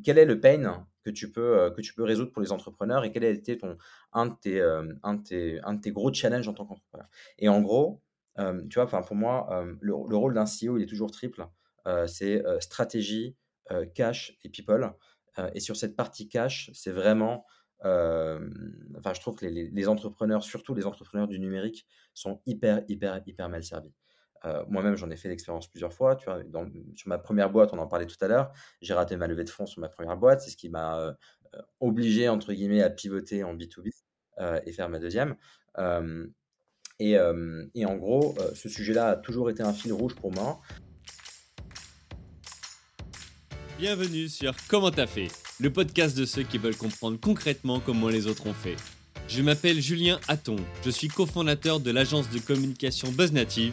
quel est le pain que tu peux, que tu peux résoudre pour les entrepreneurs et quel a été ton, un, de tes, un, de tes, un de tes gros challenges en tant qu'entrepreneur? Et en gros, tu vois, pour moi, le, le, rôle d'un CEO, il est toujours triple. c'est stratégie, cash et people. et sur cette partie cash, c'est vraiment enfin, je trouve que les, entrepreneurs, surtout les entrepreneurs du numérique, sont hyper, hyper, hyper mal servis. Moi-même, j'en ai fait l'expérience plusieurs fois. Tu vois, sur ma première boîte, on en parlait tout à l'heure, j'ai raté ma levée de fonds sur ma première boîte. C'est ce qui m'a obligé, entre guillemets, à pivoter en B2B et faire ma deuxième. Et, et, en gros, ce sujet-là a toujours été un fil rouge pour moi. Bienvenue sur Comment t'as fait le podcast de ceux qui veulent comprendre concrètement comment les autres ont fait. Je m'appelle Julien Hatton, je suis cofondateur de l'agence de communication BuzzNative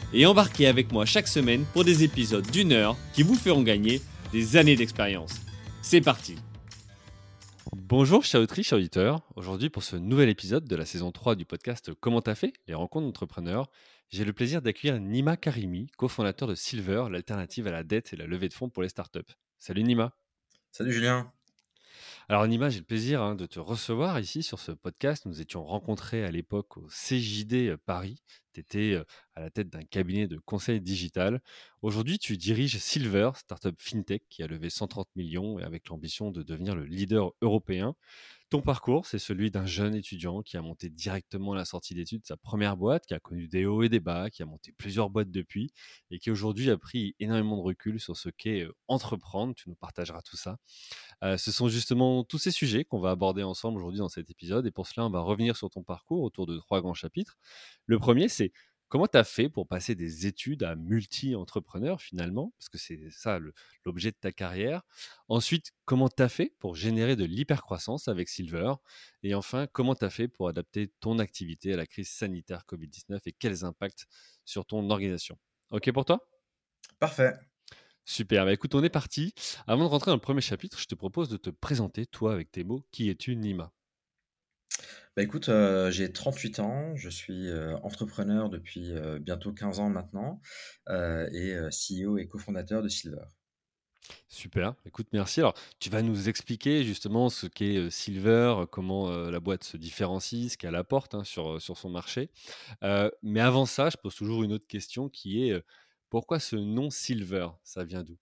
et embarquez avec moi chaque semaine pour des épisodes d'une heure qui vous feront gagner des années d'expérience. C'est parti Bonjour chers autrices, auditeurs. Aujourd'hui pour ce nouvel épisode de la saison 3 du podcast Comment t'as fait? Les rencontres d'entrepreneurs, j'ai le plaisir d'accueillir Nima Karimi, cofondateur de Silver, l'alternative à la dette et la levée de fonds pour les startups. Salut Nima Salut Julien. Alors Nima, j'ai le plaisir hein, de te recevoir ici sur ce podcast. Nous étions rencontrés à l'époque au CJD Paris. Tu étais à la tête d'un cabinet de conseil digital. Aujourd'hui, tu diriges Silver, startup fintech qui a levé 130 millions et avec l'ambition de devenir le leader européen. Ton parcours, c'est celui d'un jeune étudiant qui a monté directement à la sortie d'études sa première boîte, qui a connu des hauts et des bas, qui a monté plusieurs boîtes depuis et qui aujourd'hui a pris énormément de recul sur ce qu'est entreprendre. Tu nous partageras tout ça. ce sont justement tous ces sujets qu'on va aborder ensemble aujourd'hui dans cet épisode et pour cela, on va revenir sur ton parcours autour de trois grands chapitres. Le premier, c'est Comment tu as fait pour passer des études à multi-entrepreneur finalement? Parce que c'est ça l'objet de ta carrière. Ensuite, comment tu as fait pour générer de l'hypercroissance avec Silver? Et enfin, comment tu as fait pour adapter ton activité à la crise sanitaire Covid-19 et quels impacts sur ton organisation? Ok pour toi? Parfait. Super, bah, écoute, on est parti. Avant de rentrer dans le premier chapitre, je te propose de te présenter, toi, avec tes mots. Qui es-tu, Nima? Bah, écoute, j'ai 38 ans, je suis, entrepreneur depuis, bientôt 15 ans maintenant, et CEO et cofondateur de Silver. Super, écoute, merci. Alors, tu vas nous expliquer justement ce qu'est Silver, comment la boîte se différencie, ce qu'elle apporte hein, sur, sur son marché. mais avant ça, je pose toujours une autre question qui est pourquoi ce nom Silver? Ça vient d'où?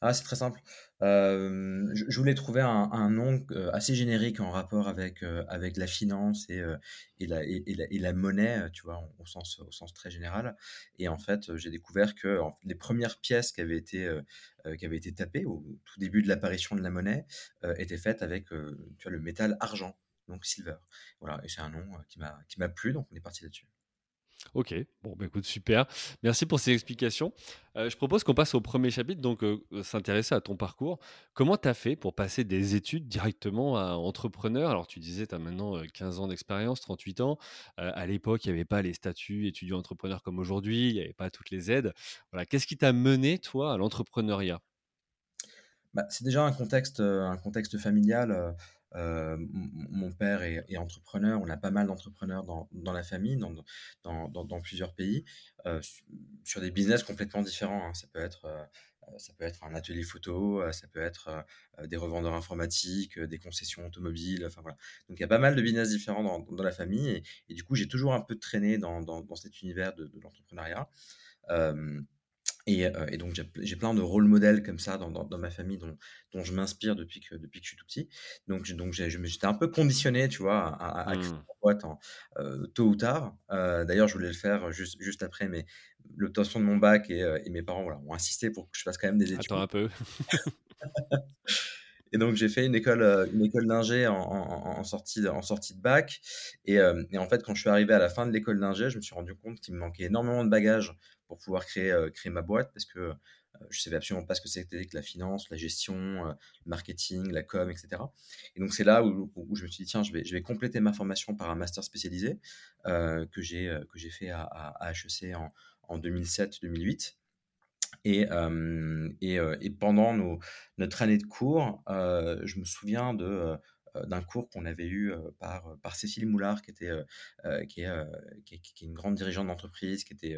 Ah, c'est très simple. Je voulais trouver un nom, assez générique en rapport avec, avec la finance et et la et la monnaie, tu vois? au sens au sens très général et en fait, j'ai découvert que les premières pièces qui avaient été, qui avaient été tapées au tout début de l'apparition de la monnaie, étaient faites avec, tu vois? Le métal argent, donc silver. Voilà et c'est un nom, qui m'a plu, donc on est parti là-dessus. Ok, bon, bah écoute, super. Merci pour ces explications. Euh, je propose qu'on passe au premier chapitre, donc euh, euh, s'intéresser à ton parcours. Comment tu as fait pour passer des études directement à entrepreneur? Alors, tu disais, tu as maintenant 15 ans d'expérience, 38 ans. à l'époque, il n'y avait pas les statuts étudiant-entrepreneur comme aujourd'hui, il n'y avait pas toutes les aides. Voilà, Qu'est-ce qui t'a mené, toi, à l'entrepreneuriat? Bah, C'est déjà un contexte familial. Euh, mon père est, entrepreneur, on a pas mal d'entrepreneurs dans, dans, la famille, dans, dans, dans plusieurs pays, euh, sur des business complètement différents. Hein. Ça, peut être, euh, ça peut être un atelier photo, ça peut être des revendeurs informatiques, des concessions automobiles, enfin voilà. Donc il y a pas mal de business différents dans, la famille, et, du coup j'ai toujours un peu traîné dans, cet univers de l'entrepreneuriat. Et, donc, j'ai plein de rôles modèles comme ça dans, dans, ma famille dont, dont je m'inspire depuis que, depuis que je suis tout petit. Donc, donc j'étais un peu conditionné, tu vois, à, à, créer une mmh. boîte en, tôt ou tard. D'ailleurs, je voulais le faire juste, juste après mais l'obtention de mon bac et, et mes parents voilà, ont insisté pour que je fasse quand même des études. Attends un peu. Et donc, j'ai fait une école, une école d'ingé en, en, sortie, en sortie de bac. Et, et, en fait, quand je suis arrivé à la fin de l'école d'ingé, je me suis rendu compte qu'il me manquait énormément de bagages pour pouvoir créer, créer ma boîte parce que Heu, je savais absolument pas ce que c'était que la finance, la gestion, heu, le marketing, la com et cetera. Et donc c'est là où je me suis dit: «Tiens, je vais compléter ma formation par un master spécialisé», que j'ai, fait à HEC en en 2007-2008 et pendant nos notre année de cours, je me souviens de, d'un cours qu'on avait eu, heu, par, par Cécile Moulard qui était, qui est, qui est qui est une grande dirigeante d'entreprise, qui était,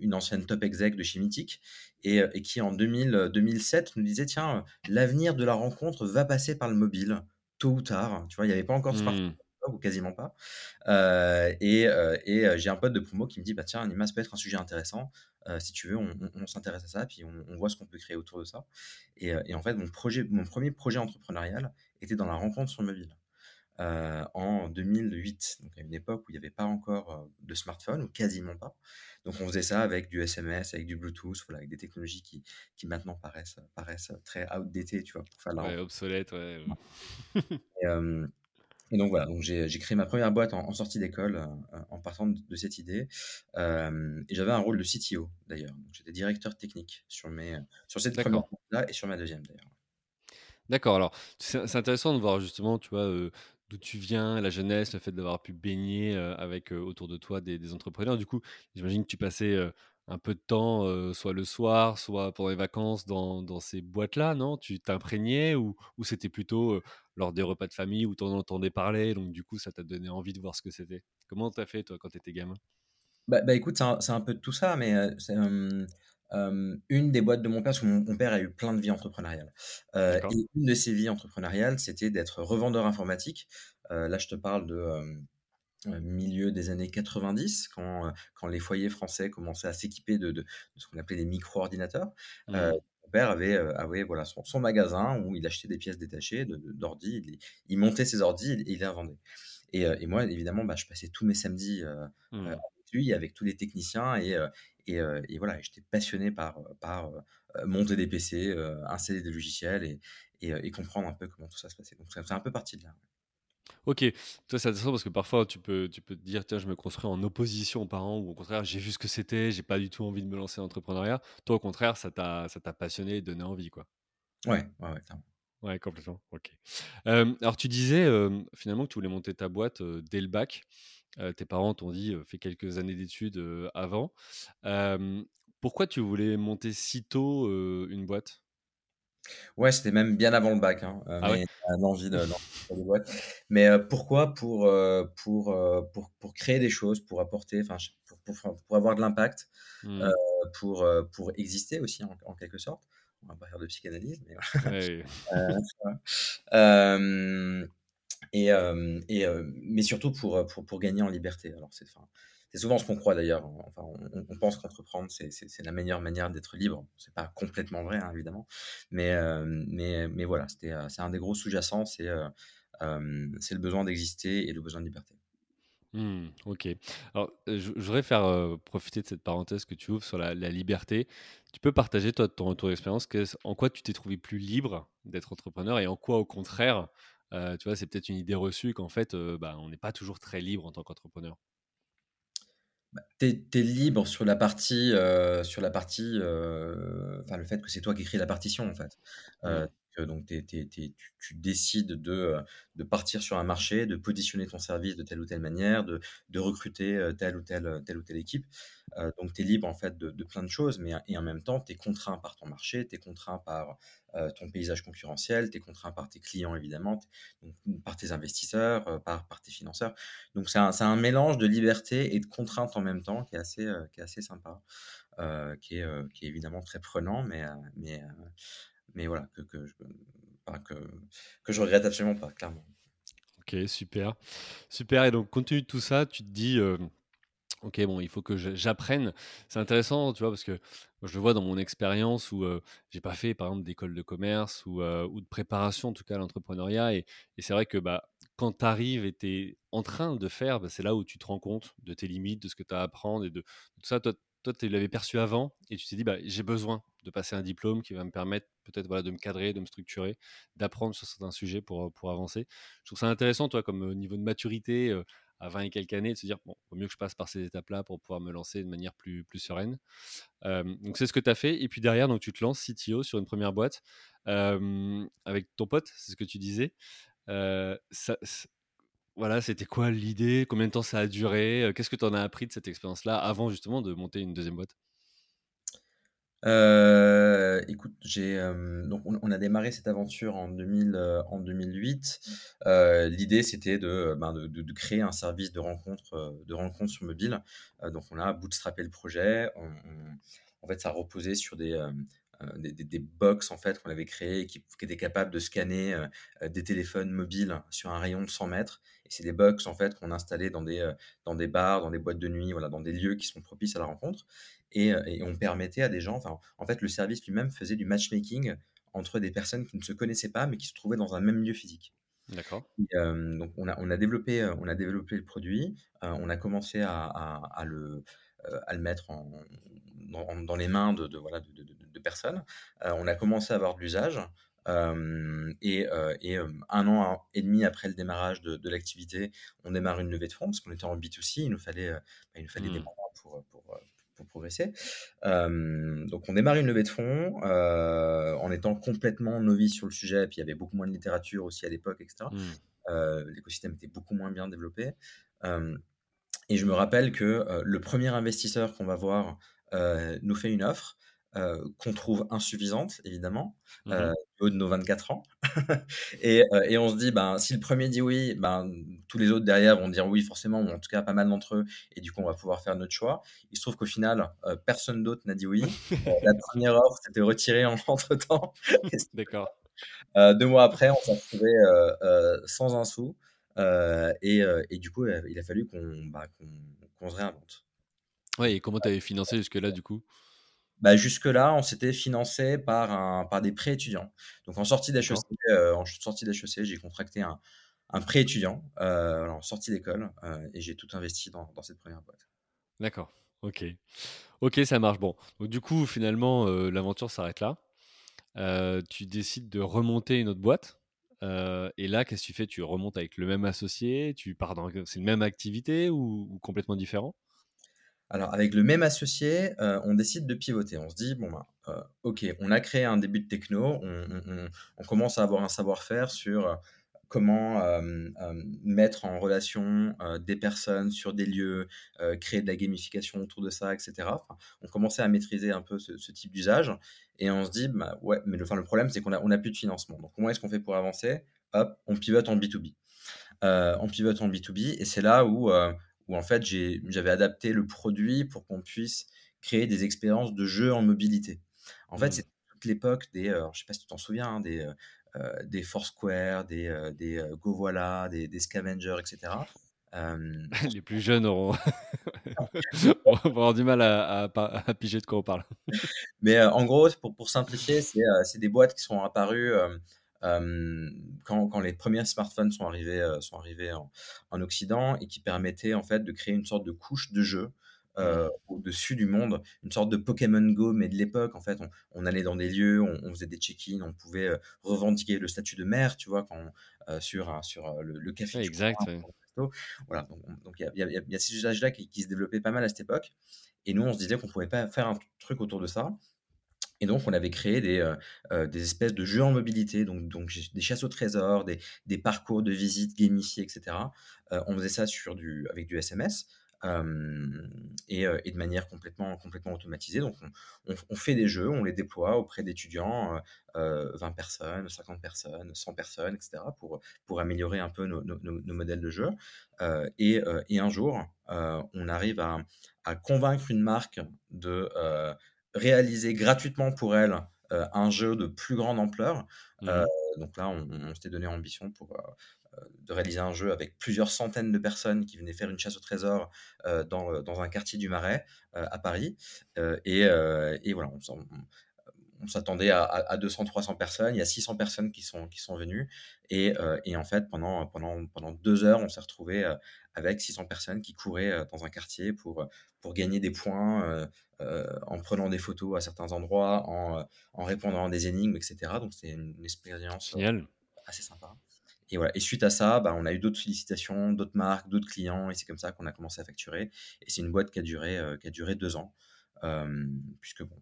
une ancienne top exec de chez Mythic et et qui en 2000, heu, 2007 nous disait: «Tiens, l'avenir de la rencontre va passer par le mobile, tôt ou tard». Tu vois? Il y avait pas encore de smartphone Mmh. Ou quasiment pas. Heu et heu et heu, j'ai un pote de promo qui me dit: «Bah tiens, Nima, ça peut être un sujet intéressant. Si tu veux, on on on s'intéresse à ça, puis on on voit ce qu'on peut créer autour de ça» et et en fait, mon projet mon 1er projet entrepreneurial était dans la rencontre sur mobile, en 2008. Donc à une époque où il y avait pas encore, de smartphone ou quasiment pas. Donc on faisait ça avec du SMS, avec du Bluetooth, voilà, avec des technologies qui qui maintenant paraissent, paraissent très outdated, tu vois? Pour faire la Ouais, obsolète, ouais, Et et donc voilà, donc j'ai créé ma 1re boîte en en sortie d'école, heu, en partant de de cette idée. Hem et j'avais un rôle de CTO d'ailleurs. Donc j'étais directeur technique sur mes, sur cette 1re D'accord. boîte-là et sur ma 2e d'ailleurs. D'accord, alors c'est intéressant de voir justement, tu vois, heu, d'où tu viens, la jeunesse, le fait d'avoir pu baigner, avec, autour de toi des des entrepreneurs. Du coup, j'imagine que tu passais, un peu de temps, soit le soir, soit pendant les vacances dans dans ces boîtes-là, non? Tu t'imprégnais ou ou c'était plutôt, lors des repas de famille où tu en entendais parler, donc du coup ça t'a donné envie de voir ce que c'était? Comment tu as fait toi quand tu étais gamin? Bah bah, écoute, c'est un peu de tout ça, mais c'est, une des boîtes de mon père parce que mon mon père a eu plein de vies entrepreneuriales, et une de ses vies entrepreneuriales, c'était d'être revendeur informatique. Là, je te parle de, milieu des années 90 quand, heu, quand les foyers français commençaient à s'équiper de de de ce qu'on appelait des micro-ordinateurs. Heu, Mmh. mon père avait, avait voilà son son magasin où il achetait des pièces détachées d'ordi, il montait ses ordis et il les revendait et et moi évidemment, bah, je passais tous mes samedis, Mmh. avec lui, avec tous les techniciens et et et voilà j'étais passionné par, par, monter des PC, installer des logiciels et comprendre un peu comment tout ça se passait. Donc ça c'est un peu parti de là. OK. Toi, c'est intéressant parce que parfois tu peux tu peux te dire: «Tiens, je me construis en opposition aux parents» ou au contraire: «J'ai vu ce que c'était, j'ai pas du tout envie de me lancer dans l'entrepreneuriat». Toi, au contraire, ça t'a ça t'a passionné et donné envie, quoi? Ouais, ouais, ouais, clairement. Ouais, complètement, OK. Alors tu disais, finalement que tu voulais monter ta boîte, dès le bac. Tes parents t'ont dit, «Fais quelques années d'études, avant». Pourquoi tu voulais monter si tôt, une boîte? Ouais, c'était même bien avant le bac, hein, heu, Ah ouais? mais heu, l'envie de des boîtes. Mais heu, pourquoi? Pour, heu, pour, pour pour créer des choses, pour apporter, enfin, pour pour pour avoir de l'impact, Mmh. pour, pour exister aussi en en quelque sorte? On va pas faire de psychanalyse, mais Ouais. et et mais surtout pour, pour pour gagner en liberté. Alors c'est enfin, c'est souvent ce qu'on croit d'ailleurs, enfin on pense qu'entreprendre c'est la meilleure manière d'être libre. C'est pas complètement vrai, hein, évidemment, mais hem, mais mais voilà, heu, c'est un des gros sous-jacents, c'est, heu, hem, c'est le besoin d'exister et le besoin de liberté. Mmh, OK. Alors, je voudrais faire, profiter de cette parenthèse que tu ouvres sur la liberté. Tu peux partager, toi, ton retour d'expérience, en quoi tu t'es trouvé plus libre d'être entrepreneur et en quoi, au contraire, tu vois, c'est peut-être une idée reçue qu'en fait, bah, on n'est pas toujours très libre en tant qu'entrepreneur? Bah, tu es libre sur la partie, heu, sur la partie, heu, enfin, le fait que c'est toi qui écris la partition, en fait. Mmh. Donc tu es tu es tu es tu tu décides de, heu, de partir sur un marché, de positionner ton service de telle ou telle manière, de recruter, heu, telle ou telle, heu, telle ou telle équipe. Donc tu es libre, en fait, de plein de choses, mais et en même temps, tu es contraint par ton marché, tu es contraint par, ton paysage concurrentiel, tu es contraint par tes clients, évidemment, par tes investisseurs, par tes financeurs. Donc c'est un mélange de liberté et de contraintes en même temps qui est assez, sympa, qui est, évidemment très prenant, mais mais voilà, que que je que je regrette absolument pas, clairement. OK, super. Super et donc compte tenu de tout ça, tu te dis, hem: «OK, bon, il faut que j'apprenne». C'est intéressant, tu vois? Parce que je le vois dans mon expérience où, heu, j'ai pas fait, par exemple, d'école de commerce ou, heu, ou de préparation, en tout cas, à l'entrepreneuriat et c'est vrai que, bah, quand tu arrives et tu es en train de faire, bah, c'est là où tu te rends compte de tes limites, de ce que tu as à apprendre et de tout ça. Toi tu l'avais perçu avant et tu t'es dit: «Bah, j'ai besoin de passer un diplôme qui va me permettre peut-être, voilà, de me cadrer, de me structurer, d'apprendre sur certains sujets pour, pour avancer». Je trouve ça intéressant, toi, comme, heu, niveau de maturité, à 20 et quelques années, de se dire, bon, vaut mieux que je passe par ces étapes-là pour pouvoir me lancer de manière plus, sereine. donc c'est ce que tu as fait. Et puis derrière, donc, tu te lances CTO sur une première boîte avec ton pote, c'est ce que tu disais. Voilà, c'était quoi l'idée? Combien de temps ça a duré? Qu'est-ce que tu en as appris de cette expérience-là avant justement de monter une deuxième boîte? Heu, écoute, j'ai, donc on a démarré cette aventure en 2000, en 2008. l'idée c'était de, ben, de créer un service de rencontre, de sur mobile. donc on a bootstrappé le projet. en fait, ça reposait sur des, des des box en fait qu'on avait créées qui qui étaient capables de scanner, des téléphones mobiles sur un rayon de 100 mètres et c'est des box en fait qu'on installait dans des, dans des bars, dans des boîtes de nuit, voilà, dans des lieux qui sont propices à la rencontre et, on permettait à des gens, enfin, en fait, le service lui-même faisait du matchmaking entre des personnes qui ne se connaissaient pas, mais qui se trouvaient dans un même lieu physique. D'accord. donc on a, on a, développé, on a développé le produit, on a commencé à, à, le, à le mettre en, dans, les mains de, de voilà, de, de personnes. on a commencé à avoir de l'usage. et, et un an et demi après le démarrage de, l'activité, on démarre une levée de fonds parce qu'on était en B2C, il nous fallait, bah, il nous fallait des mmh. moyens pour, pour, pour progresser. donc on démarre une levée de fonds en étant complètement novice sur le sujet, et puis il y avait beaucoup moins de littérature aussi à l'époque, etc. Mmh. L'écosystème était beaucoup moins bien développé. Et je me rappelle que le premier investisseur qu'on va voir nous fait une offre euh, qu'on trouve insuffisante, évidemment, mmh euh, haut de nos 24 ans. et, euh, et, on se dit, ben, si le premier dit oui, ben, tous les autres derrière vont dire oui, forcément, ou en tout cas pas mal d'entre eux, et du coup, on va pouvoir faire notre choix. Il se trouve qu'au final, personne d'autre n'a dit oui. la première offre s'était retirée en, entre temps. D'accord. deux mois après, on s'est retrouvé sans un sou. Et, et, du coup, il a fallu qu'on bah, se réinvente. Ouais, et comment tu avais financé jusque-là, du coup? Bah, jusque-là, on s'était financé par, un, par des prêts étudiants. Donc en sortie d'HEC, euh, en sortie d'HEC, j'ai contracté un, un prêt étudiant euh, en sortie d'école euh, et j'ai tout investi dans, dans, cette première boîte. D'accord, ok. Ok, ça marche. Bon, donc du coup, finalement, l'aventure s'arrête là. tu décides de remonter une autre boîte. Et là, qu'est-ce que tu fais? Tu remontes avec le même associé Tu pars dans c'est une même activité ou complètement différent? Alors, avec le même associé, on décide de pivoter. On se dit, bon, ben, ok, on a créé un début de techno, on, commence à avoir un savoir-faire sur comment mettre en relation des personnes sur des lieux, créer de la gamification autour de ça, etc. on commençait à maîtriser un peu ce, type d'usage et on se dit, bah, ouais, mais le, le problème, c'est qu'on n'a on a plus de financement. Donc, comment est-ce qu'on fait pour avancer? Hop, on pivote en B2B. on pivote en B2B et c'est là où où en fait j'avais adapté le produit pour qu'on puisse créer des expériences de jeu en mobilité. En fait, mmh. c'est toute l'époque des, euh, je sais pas si tu t'en souviens, hein, des, des Foursquare, des, des GoVoila, des, des Scavengers, etc. Les plus jeunes auront, avoir du mal à, à, piger de quoi on parle. Mais en gros, pour, pour simplifier, c'est des boîtes qui sont apparues quand, quand, les premiers smartphones sont arrivés, sont arrivés en, en, Occident et qui permettaient en fait de créer une sorte de couche de jeu euh, au-dessus du monde, une sorte de Pokémon Go, mais de l'époque, en fait, on, allait dans des lieux, on, faisait des check-in, on pouvait revendiquer le statut de maire, tu vois, quand, sur, sur le, café. exact. Voilà, donc il y, y, a, ces usages-là qui, qui, se développaient pas mal à cette époque. Et nous, on se disait qu'on pouvait pas faire un truc autour de ça. Et donc, on avait créé des, euh, euh, des espèces de jeux en mobilité, donc, donc des chasses au trésor, des, des parcours de visite gamifiés, etc. Euh, on faisait ça sur du, avec du SMS. Et, et, de manière complètement, complètement automatisée. Donc, on, on, fait des jeux, on les déploie auprès d'étudiants, 20 personnes, 50 personnes, 100 personnes, etc., pour, pour améliorer un peu nos, nos, nos modèles de jeu. Et, et, un jour, on arrive à, à, convaincre une marque de réaliser gratuitement pour elle euh, un jeu de plus grande ampleur. Mmh euh, donc là, on, s'était donné ambition pour de réaliser un jeu avec plusieurs centaines de personnes qui venaient faire une chasse au trésor dans, dans, un quartier du Marais à Paris. Et, et, voilà, on, on s'attendait à, 200-300 personnes. Il y a 600 personnes qui sont, qui sont venues. Et, et en fait, pendant, pendant, pendant deux heures, on s'est retrouvé avec 600 personnes qui couraient dans un quartier pour, pour gagner des points en prenant des photos à certains endroits, en, en répondant à des énigmes, etc. Donc, c'est une, expérience assez sympa. Et voilà et suite à ça, bah, on a eu d'autres sollicitations, d'autres marques, d'autres clients et c'est comme ça qu'on a commencé à facturer et c'est une boîte qui a duré, heu, qui a duré 2 ans, hem, puisque bon,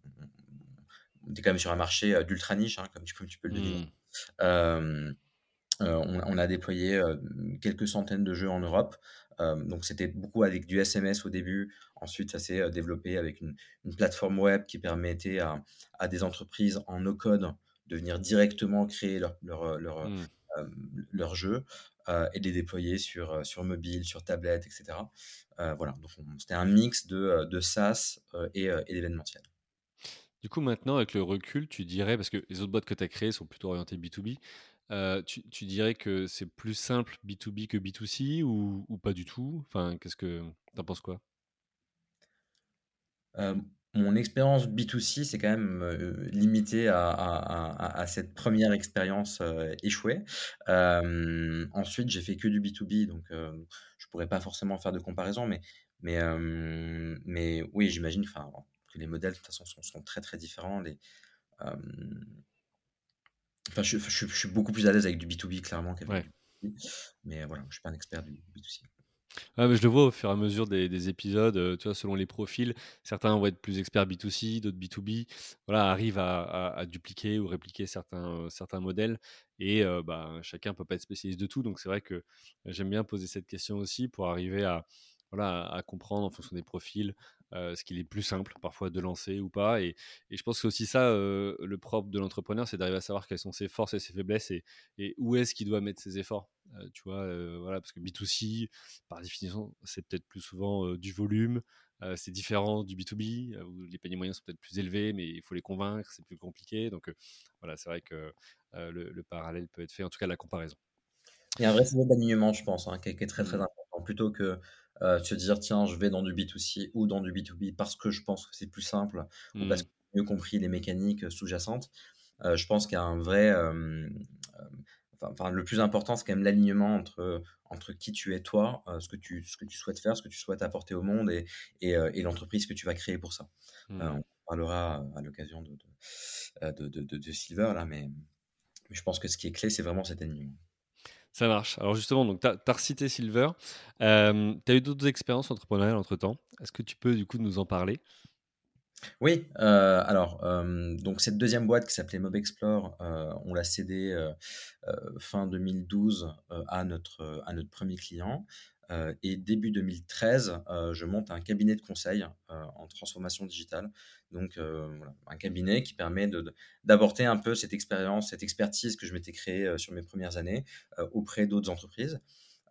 on était quand même sur un marché, heu, d'ultra niche, hein, comme tu comme tu peux le deviner. Mmh. Heu, on on a déployé, quelques centaines de jeux en Europe, donc c'était beaucoup avec du SMS au début. Ensuite, ça s'est, développé avec une une plateforme web qui permettait à à des entreprises en no code de venir directement créer leur leur, Mmh. Hem, leurs jeux, heu, et de les déployer sur, heu, sur mobile, sur tablette et cetera. Heu, voilà, donc on c'était un mix de, de SaaS, et d'événementiel. Du coup, maintenant, avec le recul, tu dirais, parce que les autres boîtes que tu as créées sont plutôt orientées B2B, heu, tu tu dirais que c'est plus simple B2B que B2C ou ou pas du tout? Enfin, qu'est-ce que tu en penses quoi? Mon expérience B2C, c'est quand même, heu, limité à à à à cette première expérience, heu, échouée. Hem, ensuite, j'ai fait que du B2B, donc heu, je pourrais pas forcément faire de comparaison, mais mais hem, mais oui, j'imagine, enfin, que les modèles, de toute façon, sont sont très, très différents. Les, hem, enfin, je je je suis beaucoup plus à l'aise avec du B2B, clairement, qu'avec Ouais. du B2C, mais voilà, je suis pas un expert du B2C. Ah, mais je le vois au fur et à mesure des des épisodes, heu, tu vois, selon les profils, certains vont être plus experts B2C, d'autres B2B. Voilà, arrivent à à dupliquer ou répliquer certains, heu, certains modèles et heu, bah, chacun peut pas être spécialiste de tout. Donc c'est vrai que j'aime bien poser cette question aussi pour arriver à, voilà, à comprendre en fonction des profils, heu, ce qu'il est plus simple parfois de lancer ou pas et et je pense que aussi ça, heu, le propre de l'entrepreneur, c'est d'arriver à savoir quelles sont ses forces et ses faiblesses et et où est-ce qu'il doit mettre ses efforts. Heu, tu vois, voilà, parce que B2C, par définition, c'est peut-être plus souvent euh, du volume. euh, c'est différent du B2B, euh, où les paniers moyens sont peut-être plus élevés, mais il faut les convaincre, c'est plus compliqué. Donc euh, voilà, c'est vrai que euh, le, le parallèle peut être fait, en tout cas la comparaison. Il y a un vrai sujet d'alignement, je pense, hein, qui est qui est très, très Mm, important. Plutôt que, heu, se dire: «Tiens, je vais dans du B2C ou dans du B2B parce que je pense que c'est plus simple ou parce mm, que j'ai mieux compris les mécaniques, heu, sous-jacentes». Heu, je pense qu'il y a un vrai, hem, hem, enfin enfin, le plus important, c'est quand même l'alignement entre, entre qui tu es toi, ce que tu ce que tu souhaites faire, ce que tu souhaites apporter au monde et et l'entreprise que tu vas créer pour ça. Heu, mm. on parlera, à l'occasion de de, de de de de Silver là, mais mais je pense que ce qui est clé, c'est vraiment cet alignement. Ça marche. Alors justement, tu as, recité Silver. tu as eu d'autres expériences entrepreneuriales entre-temps? Est-ce que tu peux du coup nous en parler? Oui, heu, alors, hem, donc cette deuxième boîte qui s'appelait Mobexplore, heu, on l'a cédée, fin 2012, heu, à notre, à notre 1 client, et début 2013, heu, je monte un cabinet de conseil, en transformation digitale. Donc, heu, voilà, un cabinet qui permet d'aborder un peu cette expérience, cette expertise que je m'étais créée, heu, sur mes premières années, heu, auprès d'autres entreprises.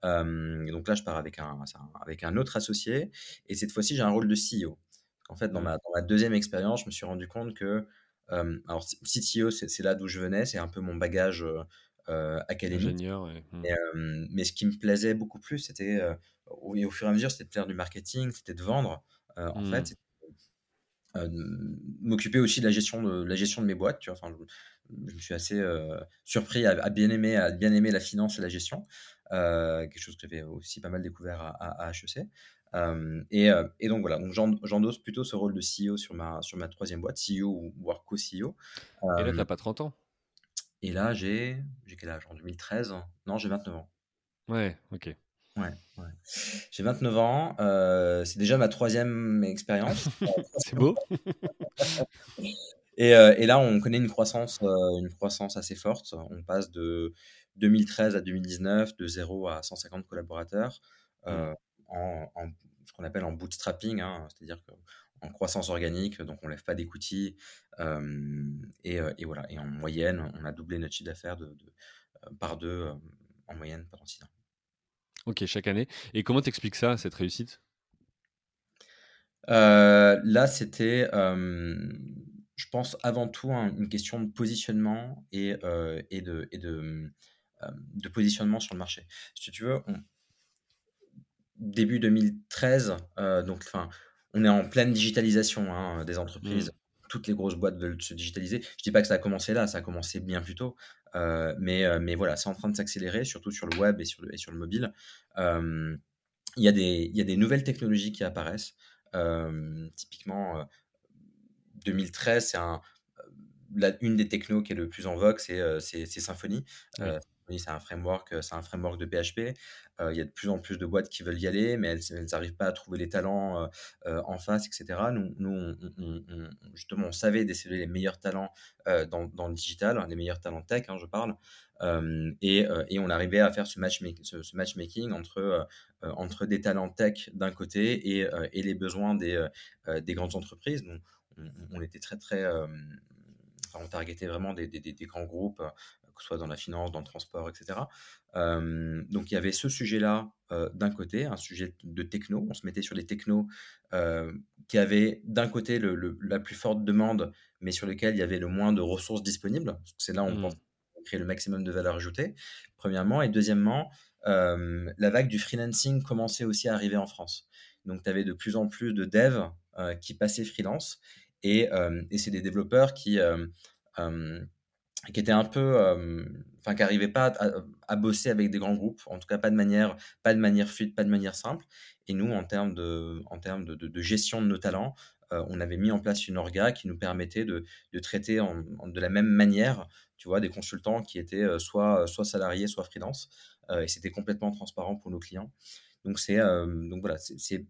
Et donc là, je pars avec un avec un autre associé et cette fois-ci, j'ai un rôle de CEO. En fait, dans Mm. ma dans ma 2 expérience, je me suis rendu compte que, alors CTO, c'est là d'où je venais, c'est un peu mon bagage, académique. Ingénieur, ouais. Mm. Et hem, mais ce qui me plaisait beaucoup plus, c'était, et au fur et à mesure, c'était de faire du marketing, c'était de vendre, en Mm. fait, m'occuper aussi de la gestion de la gestion de mes boîtes, tu vois? Enfin, je je me suis assez, heu, surpris à à bien aimer à bien aimer la finance et la gestion, heu, quelque chose que j'avais aussi pas mal découvert à à à HEC. Et et donc voilà, donc j'en j'endosse plutôt ce rôle de CEO sur ma sur ma 3 boîte, CEO ou voire co-CEO. Et là, Hem t'as pas 30 ans? et là, j'ai j'ai quel âge? En 2013? Non, j'ai 29 ans. Ouais, ok. Ouais, ouais. J'ai 29 ans, heu, c'est déjà ma troisième expérience. C'est beau. Et, heu, et là, on connaît une croissance, heu, une croissance assez forte. On passe de 2013 à 2019, de 0 à 150 collaborateurs, Mm. heu, en en ce qu'on appelle en bootstrapping, hein, c'est-à-dire qu'en croissance organique, donc on lève pas d'equity, et voilà et en moyenne, on a doublé notre chiffre d'affaires de de, heu, par 2, hem, en moyenne pendant 6 ans. Ok, chaque année. Et comment t'expliques ça, cette réussite? Heu, là, c'était, je pense avant tout un une question de positionnement et de et de, mmh, de positionnement sur le marché. Si tu veux, on début 2013, heu, donc enfin, on est en pleine digitalisation, hein, des Mm. entreprises. Toutes les grosses boîtes veulent se digitaliser. Je dis pas que ça a commencé là, ça a commencé bien plus tôt, heu, mais heu, mais voilà, c'est en train de s'accélérer, surtout sur le web et sur le et sur le mobile. Il y a des il y a des nouvelles technologies qui apparaissent. Typiquement, heu 2013, c'est un, une des technos qui est le plus en vogue, c'est, Symfony. Oui. Oui, c'est un framework, c'est un framework de PHP. Il y a de plus en plus de boîtes qui veulent y aller, mais elles n'arrivent pas à trouver les talents en face, etc. Nous, on, justement, on savait déceler les meilleurs talents dans, le digital, les meilleurs talents tech, hein, je parle. Et, on arrivait à faire ce, matchmaking, entre, des talents tech d'un côté et, les besoins des, des grandes entreprises. Donc, on, était très, très. On targetait vraiment des grands groupes que ce soit dans la finance, dans le transport, etc. donc il y avait ce sujet-là d'un côté, un sujet de techno. On se mettait sur des technos qui avaient d'un côté le, la plus forte demande, mais sur lesquels il y avait le moins de ressources disponibles. C'est là où on mmh. pense créer le maximum de valeur ajoutée, premièrement. Et deuxièmement, la vague du freelancing commençait aussi à arriver en France. Donc tu avais de plus en plus de devs qui passaient freelance. Et, et c'est des développeurs qui qui était un peu, enfin, qui n'arrivait pas à, bosser avec des grands groupes, en tout cas pas de manière, pas de manière fluide, pas de manière simple. Et nous, en termes de, en termes de, gestion de nos talents, on avait mis en place une orga qui nous permettait de, traiter de la même manière, tu vois, des consultants qui étaient soit, soit salariés, soit freelance. et c'était complètement transparent pour nos clients. Donc c'est, donc voilà, c'est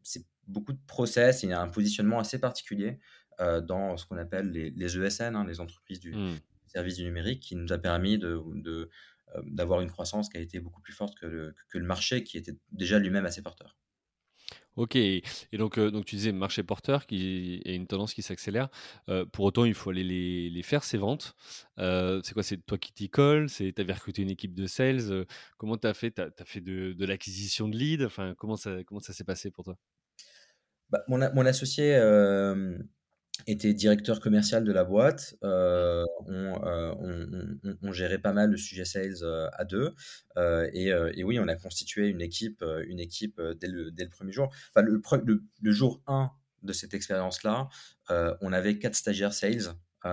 beaucoup de process. Et il y a un positionnement assez particulier dans ce qu'on appelle les, ESN, hein, les entreprises du, mmh service du numérique qui nous a permis de, de euh, d'avoir une croissance qui a été beaucoup plus forte que le, que le marché qui était déjà lui-même assez porteur. Ok, et donc, euh, donc tu disais marché porteur qui est une tendance qui s'accélère. Euh, pour autant, il faut aller les, les faire, ces ventes. c'est quoi C'est toi qui t'y colles? Tu avais recruté une équipe de sales? Comment tu as fait? Tu as, fait de, de l'acquisition de leads? Enfin, Comment ça, comment ça s'est passé pour toi? Bah, mon, mon, associé était directeur commercial de la boîte. Euh, euh, on, on, gérait pas mal le sujet sales euh, à deux. Et, et, oui, on a constitué une équipe, une équipe dès, le, dès le premier jour. Enfin, le, le, jour 1 de cette expérience-là, on avait quatre stagiaires sales. tu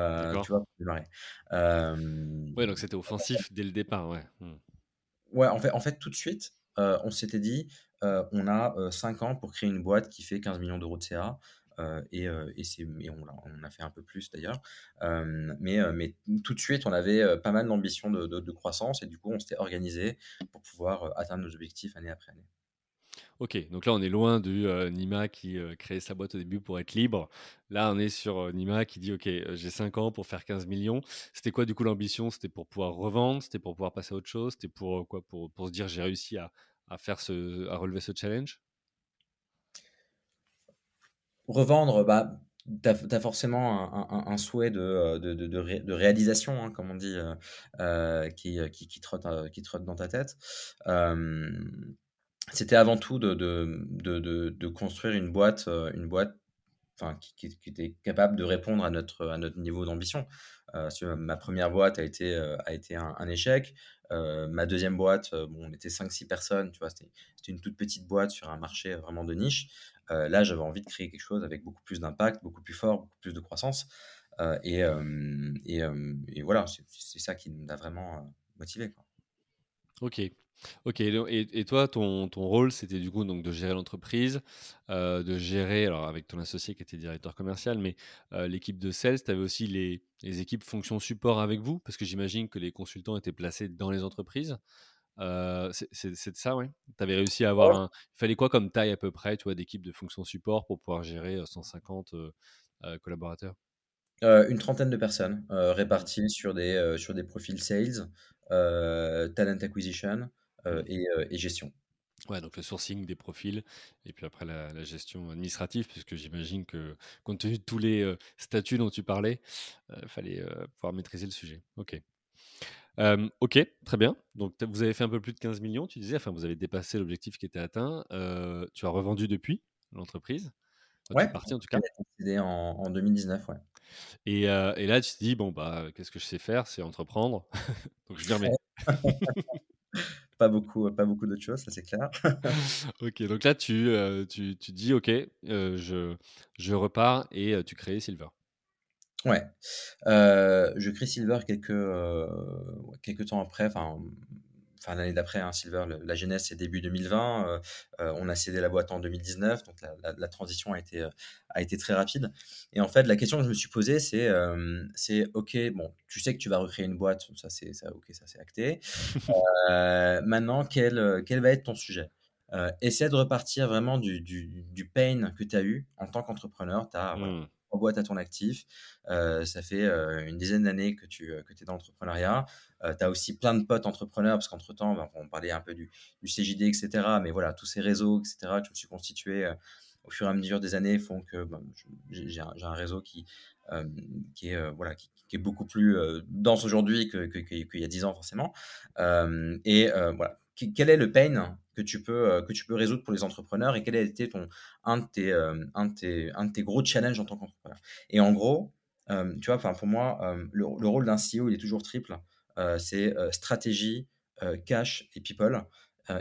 vois, pour démarrer. ouais, donc c'était offensif dès le départ. Ouais, mmh. ouais en, fait, en fait, tout de suite, on s'était dit, on a 5 ans pour créer une boîte qui fait 15 millions d'euros de CA. Euh, et, euh, et, on, on, a fait un peu plus d'ailleurs. Euh, mais, mais tout de suite, on avait pas mal d'ambition de, de, croissance et du coup, on s'était organisé pour pouvoir atteindre nos objectifs année après année. Ok, donc là on est loin du Nima qui créait sa boîte au début pour être libre. Là on est sur Nima qui dit ok, j'ai 5 ans pour faire 15 millions. C'était quoi du coup l'ambition? C'était pour pouvoir revendre? C'était pour pouvoir passer à autre chose? C'était pour quoi? Pour, pour, se dire j'ai réussi à, à, faire ce, à relever ce challenge? Revendre, bah, tu as, forcément un, souhait de, de, de, réalisation, hein, comme on dit, euh, euh, qui, qui, trotte, qui trotte dans ta tête. C'était avant tout de, de, construire une boîte, une boîte enfin, qui, qui, était capable de répondre à notre, à notre niveau d'ambition. Euh, ma première boîte a été, a été un, échec. ma deuxième boîte, bon, on était 5-6 personnes, c'était une toute petite boîte sur un marché vraiment de niche. Euh, là, j'avais envie de créer quelque chose avec beaucoup plus d'impact, beaucoup plus fort, beaucoup plus de croissance. Euh, et, euh, et, voilà, c'est ça qui nous a vraiment motivé. Ok. Ok, et, toi, ton, rôle, c'était du coup donc de gérer l'entreprise, de gérer, alors avec ton associé qui était directeur commercial, mais l'équipe de sales, tu avais aussi les, équipes fonction support avec vous, parce que j'imagine que les consultants étaient placés dans les entreprises c'est ça, oui. Tu avais réussi à avoir un. Il fallait quoi comme taille à peu près, tu vois, d'équipe de fonction support pour pouvoir gérer 150 collaborateurs? Une trentaine de personnes réparties sur des, sur des profils sales, talent acquisition mmh. et, et, gestion. Ouais, donc le sourcing des profils et puis après la, gestion administrative, puisque j'imagine que compte tenu de tous les statuts dont tu parlais, il fallait pouvoir maîtriser le sujet. Ok ok, très bien. Donc, vous avez fait un peu plus de 15 millions, tu disais. Enfin, vous avez dépassé l'objectif qui était atteint. tu as revendu depuis l'entreprise. ouais, parti en tout cas. En, en 2019, ouais. Et, et, là, tu te dis, bon, bah, qu'est-ce que je sais faire? C'est entreprendre. donc, je m'y remets. pas beaucoup, pas beaucoup d'autres choses, ça c'est clair. ok, donc là, tu, tu, tu dis, ok, je, je repars et tu crées Silver. Ouais. Euh, je crée Silver quelques, euh, quelques temps après, enfin, enfin l'année d'après, hein, Silver, le- la genèse c'est début 2020. euh, on a cédé la boîte en 2019, donc la, la- la transition a été, a été très rapide. Et en fait, la question que je me suis posée, c'est, c'est ok, bon, tu sais que tu vas recréer une boîte, ça c'est, ça, ok, ça c'est acté. Maintenant, quel, quel va être ton sujet? Essaie de repartir vraiment du, du, du pain que tu as eu en tant qu'entrepreneur. Tu as voilà, Trois boîtes à ton actif. Euh, ça fait euh, une dizaine d'années que tu que es dans l'entrepreneuriat. tu as aussi plein de potes entrepreneurs, parce qu'entre-temps, ben, on parlait un peu du, CJD, etc. Mais voilà, tous ces réseaux, etc., que je me suis constitué euh, au fur et à mesure des années font que ben, j'ai un, réseau qui, euh, est, euh, voilà, qui, est beaucoup plus euh, dense aujourd'hui qu'il y a 10 ans, forcément. Euh, et euh, voilà, quel est le pain que tu peux, euh, que tu peux résoudre pour les entrepreneurs et quel a été ton, un, de tes, euh, un, de tes, un de tes gros challenges en tant qu'entrepreneur? Et en gros, euh, tu vois, pour moi, le, le rôle d'un CEO, il est toujours triple. C'est stratégie, cash et people.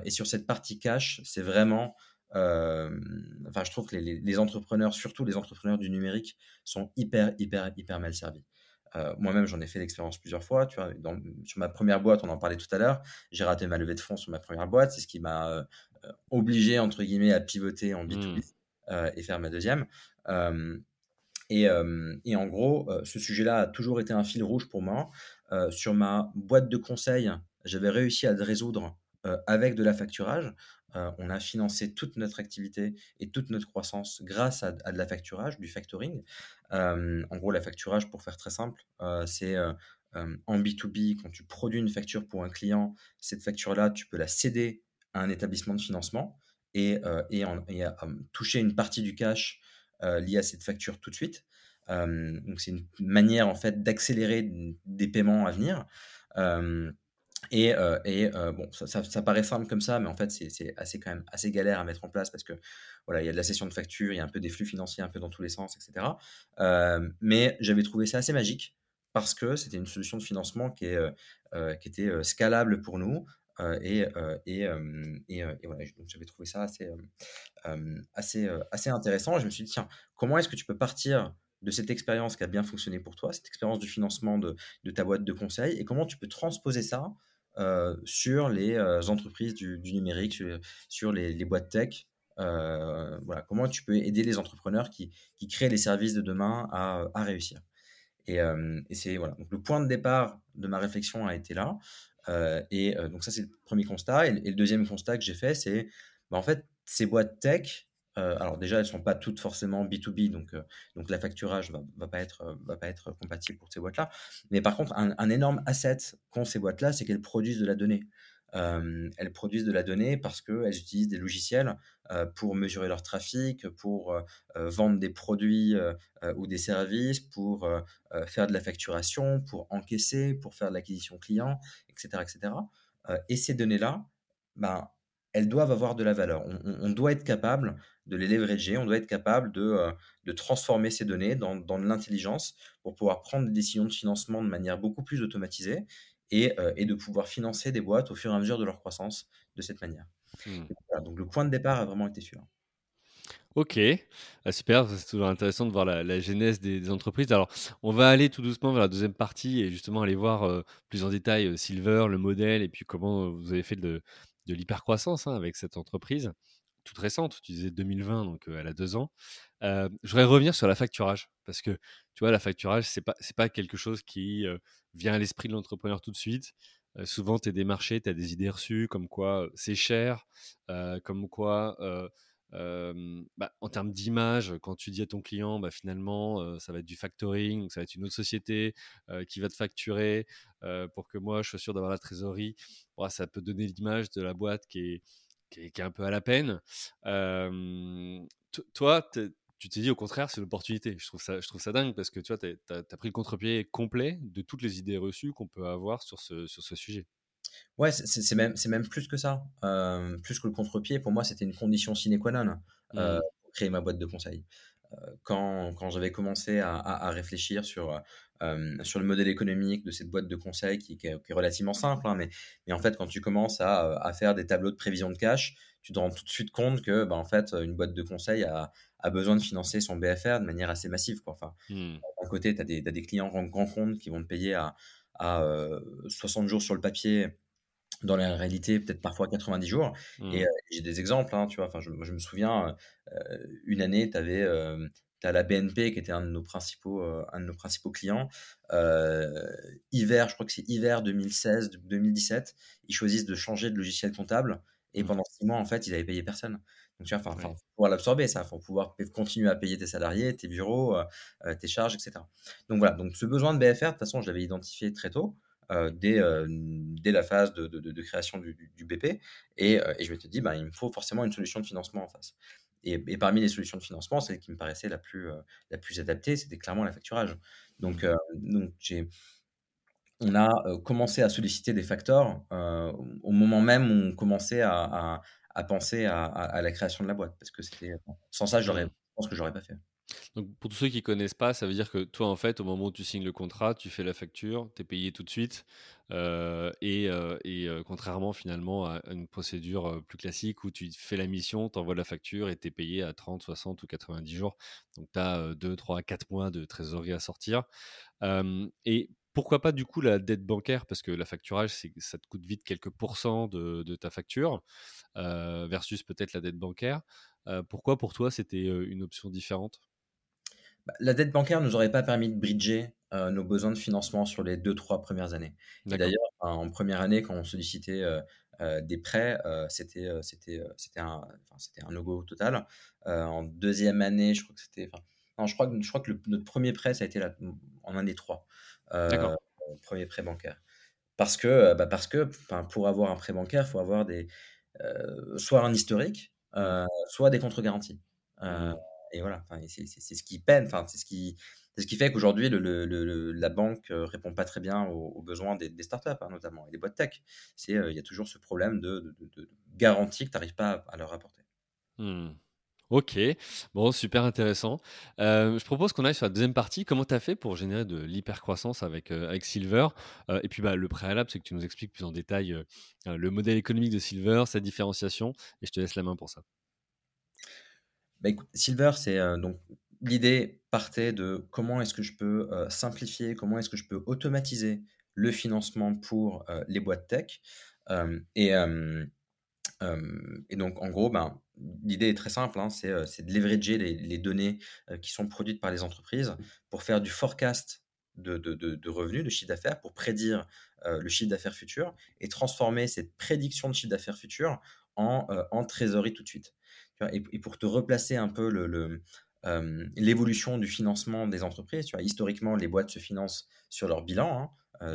Et sur cette partie cash, c'est vraiment... enfin, je trouve que les entrepreneurs, surtout les entrepreneurs du numérique, sont hyper, hyper, hyper mal servis. Euh, Moi-même, j'en ai fait l'expérience plusieurs fois. Tu vois, dans- sur ma première boîte, on en parlait tout à l'heure, j'ai raté ma levée de fonds sur ma première boîte. C'est ce qui m'a euh, euh, obligé, entre guillemets, à pivoter en B2B Hmm. euh, et faire ma deuxième. Et, et en gros, ce sujet-là a toujours été un fil rouge pour moi. Sur ma boîte de conseil, j'avais réussi à le résoudre avec de la facturage. Euh, on a financé toute notre activité et toute notre croissance grâce à, de la facturage, du factoring. Euh, en gros, la facturage, pour faire très simple, euh, c'est en B2B, quand tu produis une facture pour un client, cette facture-là, tu peux la céder à un établissement de financement et, toucher une partie du cash lié à cette facture tout de suite. Donc c'est une manière en fait d'accélérer des paiements à venir. Et, euh, euh, bon, ça, paraît simple comme ça, mais en fait c'est assez quand même assez galère à mettre en place parce que voilà, il y a de la session de facture, il y a un peu des flux financiers un peu dans tous les sens, etc. Euh, mais j'avais trouvé ça assez magique parce que c'était une solution de financement qui, est, qui était scalable pour nous. et, et, et, et voilà, j'avais trouvé ça assez, assez, assez intéressant. Je me suis dit, tiens, comment est-ce que tu peux partir de cette expérience qui a bien fonctionné pour toi, cette expérience du financement de, de ta boîte de conseil, et comment tu peux transposer ça euh, sur les euh, entreprises du, numérique, sur, les, boîtes tech euh, voilà, comment tu peux aider les entrepreneurs qui, créent les services de demain à, réussir. Et, c'est voilà. Donc le point de départ de ma réflexion a été là. Et donc ça c'est le premier constat. Et, et le deuxième constat que j'ai fait, c'est bah, en fait ces boîtes tech. Euh, alors déjà, elles sont pas toutes forcément B2B, donc, euh, donc la facturage va, va pas être, euh, va pas être compatible pour ces boîtes-là. Mais par contre, un, énorme asset qu'ont ces boîtes-là, c'est qu'elles produisent de la donnée. Elles produisent de la donnée parce qu'elles utilisent des logiciels pour mesurer leur trafic, pour vendre des produits ou des services, pour faire de la facturation, pour encaisser, pour faire de l'acquisition client, etc. etc. Et ces données-là, ben, elles doivent avoir de la valeur. On, on- on doit être capable de les leverager, on doit être capable de, euh, de transformer ces données dans, dans de l'intelligence pour pouvoir prendre des décisions de financement de manière beaucoup plus automatisée et, euh, et de pouvoir financer des boîtes au fur et à mesure de leur croissance de cette manière. Hmm. Voilà, donc le point de départ a vraiment été celui-là. Ok, Ah, super, c'est toujours intéressant de voir la, la genèse des, des entreprises. Alors, on va aller tout doucement vers la deuxième partie et justement aller voir euh, plus en détail euh, Silver, le modèle et puis comment vous avez fait de, de l'hypercroissance hein, avec cette entreprise toute récente. Tu disais 2020, donc elle a deux ans. Je voudrais revenir sur la facturage parce que tu vois, la facturage, c'est pas c'est pas quelque chose qui vient à l'esprit de l'entrepreneur tout de suite. Souvent, tu es démarché, tu as des idées reçues comme quoi c'est cher, comme quoi bah, en termes d'image, quand tu dis à ton client, bah, finalement, ça va être du factoring, ça va être une autre société qui va te facturer pour que moi, je sois sûr d'avoir la trésorerie. Ça peut donner l'image de la boîte qui est, un peu à la peine. To- toi, tu t'es dit au contraire, c'est l'opportunité. Je trouve ça, dingue parce que tu as, pris le contre-pied complet de toutes les idées reçues qu'on peut avoir sur ce sujet. Ouais, c'est même, c'est même plus que ça. Euh, plus que le contre-pied, pour moi, c'était une condition sine qua non euh, Hmm. pour créer ma boîte de conseil. Euh, quand quand j'avais commencé à, à- à réfléchir sur, euh, sur le modèle économique de cette boîte de conseil qui, qui est, qui est relativement simple, hein, mais, mais en fait, quand tu commences à, à faire des tableaux de prévision de cash, tu te rends tout de suite compte que bah, en fait, une boîte de conseil a, a besoin de financer son BFR de manière assez massive. Quoi. Enfin, Hmm. d'un côté, tu as des, t'as des clients grands, grands comptes qui vont te payer à, à euh, 60 jours sur le papier dans la réalité, peut-être parfois 90 jours et heu, Mmh. j'ai des exemples, hein, tu vois? Enfin, je me souviens, heu, une année, tu avais, as la BNP qui était un de nos principaux, un de nos principaux clients. Hiver, je crois que c'est hiver 2016-2017, ils choisissent de changer de logiciel comptable et Mmh. pendant 6 mois, en fait, ils avaient payé personne. Donc tu vois? Enfin pouvoir l'absorber ça, faut pouvoir continuer à payer tes salariés, tes bureaux, heu heu, tes charges et cetera. Donc voilà, donc ce besoin de BFR, de toute façon, je l'avais identifié très tôt heu, dès, dès la phase de de création du BP et heu et je m'étais dit: «Ben, il me faut forcément une solution de financement en face» et et parmi les solutions de financement, celle qui me paraissait la plus, la plus adaptée, c'était clairement l'affacturage. Donc Mmh. donc j'ai on a, commencé à solliciter des facteurs, au moment même où on commençait à à à penser à la création de la boîte parce que sans ça, je pense que j'aurais pas fait. Donc pour tous ceux qui connaissent pas, ça veut dire que toi, en fait, au moment où tu signes le contrat, tu fais la facture, tu es payé tout de suite, heu et heu et heu, contrairement finalement à une procédure, plus classique où tu fais la mission, tu envoies la facture et tu es payé à 30, 60 ou 90 jours. Donc tu as, heu, 2-3-4 mois de trésorerie à sortir. Et pourquoi pas du coup la dette bancaire? Parce que la facturage, ça te coûte vite quelques pourcents de de ta facture, versus peut-être la dette bancaire. Pourquoi pour toi c'était, une option différente? Bah, la dette bancaire nous aurait pas permis de bridger, nos besoins de financement sur les deux trois premières années d'ailleurs, en première année, quand on sollicitait, des prêts, c'était, un enfin, c'était un no go total. En deuxième année, je crois que c'était non, je crois que je crois que le notre premier prêt, ça a été la en année 3, D'accord. 1 prêt bancaire. Parce que, heu, bah, parce que, pour avoir un prêt bancaire, il faut avoir des, heu, soit un historique, heu, soit des contre-garanties. Mmh. et voilà, c'est ce qui peine, c'est ce qui c'est ce qui fait qu'aujourd'hui le le le la banque, heu, répond pas très bien aux aux besoins des des startups, hein, notamment et des boîtes tech. Il y a toujours ce problème de de de de garantie que tu arrives pas à à leur apporter. Mmh. OK. Bon, super intéressant. Heu, je propose qu'on aille sur la deuxième partie. Comment tu as fait pour générer de l'hypercroissance avec, heu, avec Silver? Heu et puis, bah, le préalable, c'est que tu nous expliques plus en détail, le modèle économique de Silver, sa différenciation et je te laisse la main pour ça. Bah, écoute, Silver, c'est, donc l'idée partait de comment est-ce que je peux, simplifier, comment est-ce que je peux automatiser le financement pour, les boîtes tech? Et et donc en gros, ben, l'idée est très simple, hein, c'est, de leverager les les données, qui sont produites par les entreprises pour faire du forecast de de de de revenus, de chiffre d'affaires, pour prédire, le chiffre d'affaires futur et transformer cette prédiction de chiffre d'affaires futur en, heu, en trésorerie tout de suite. Et et pour te replacer un peu le le, hem, l'évolution du financement des entreprises, tu vois? Historiquement, les boîtes se financent sur leur bilan, hein,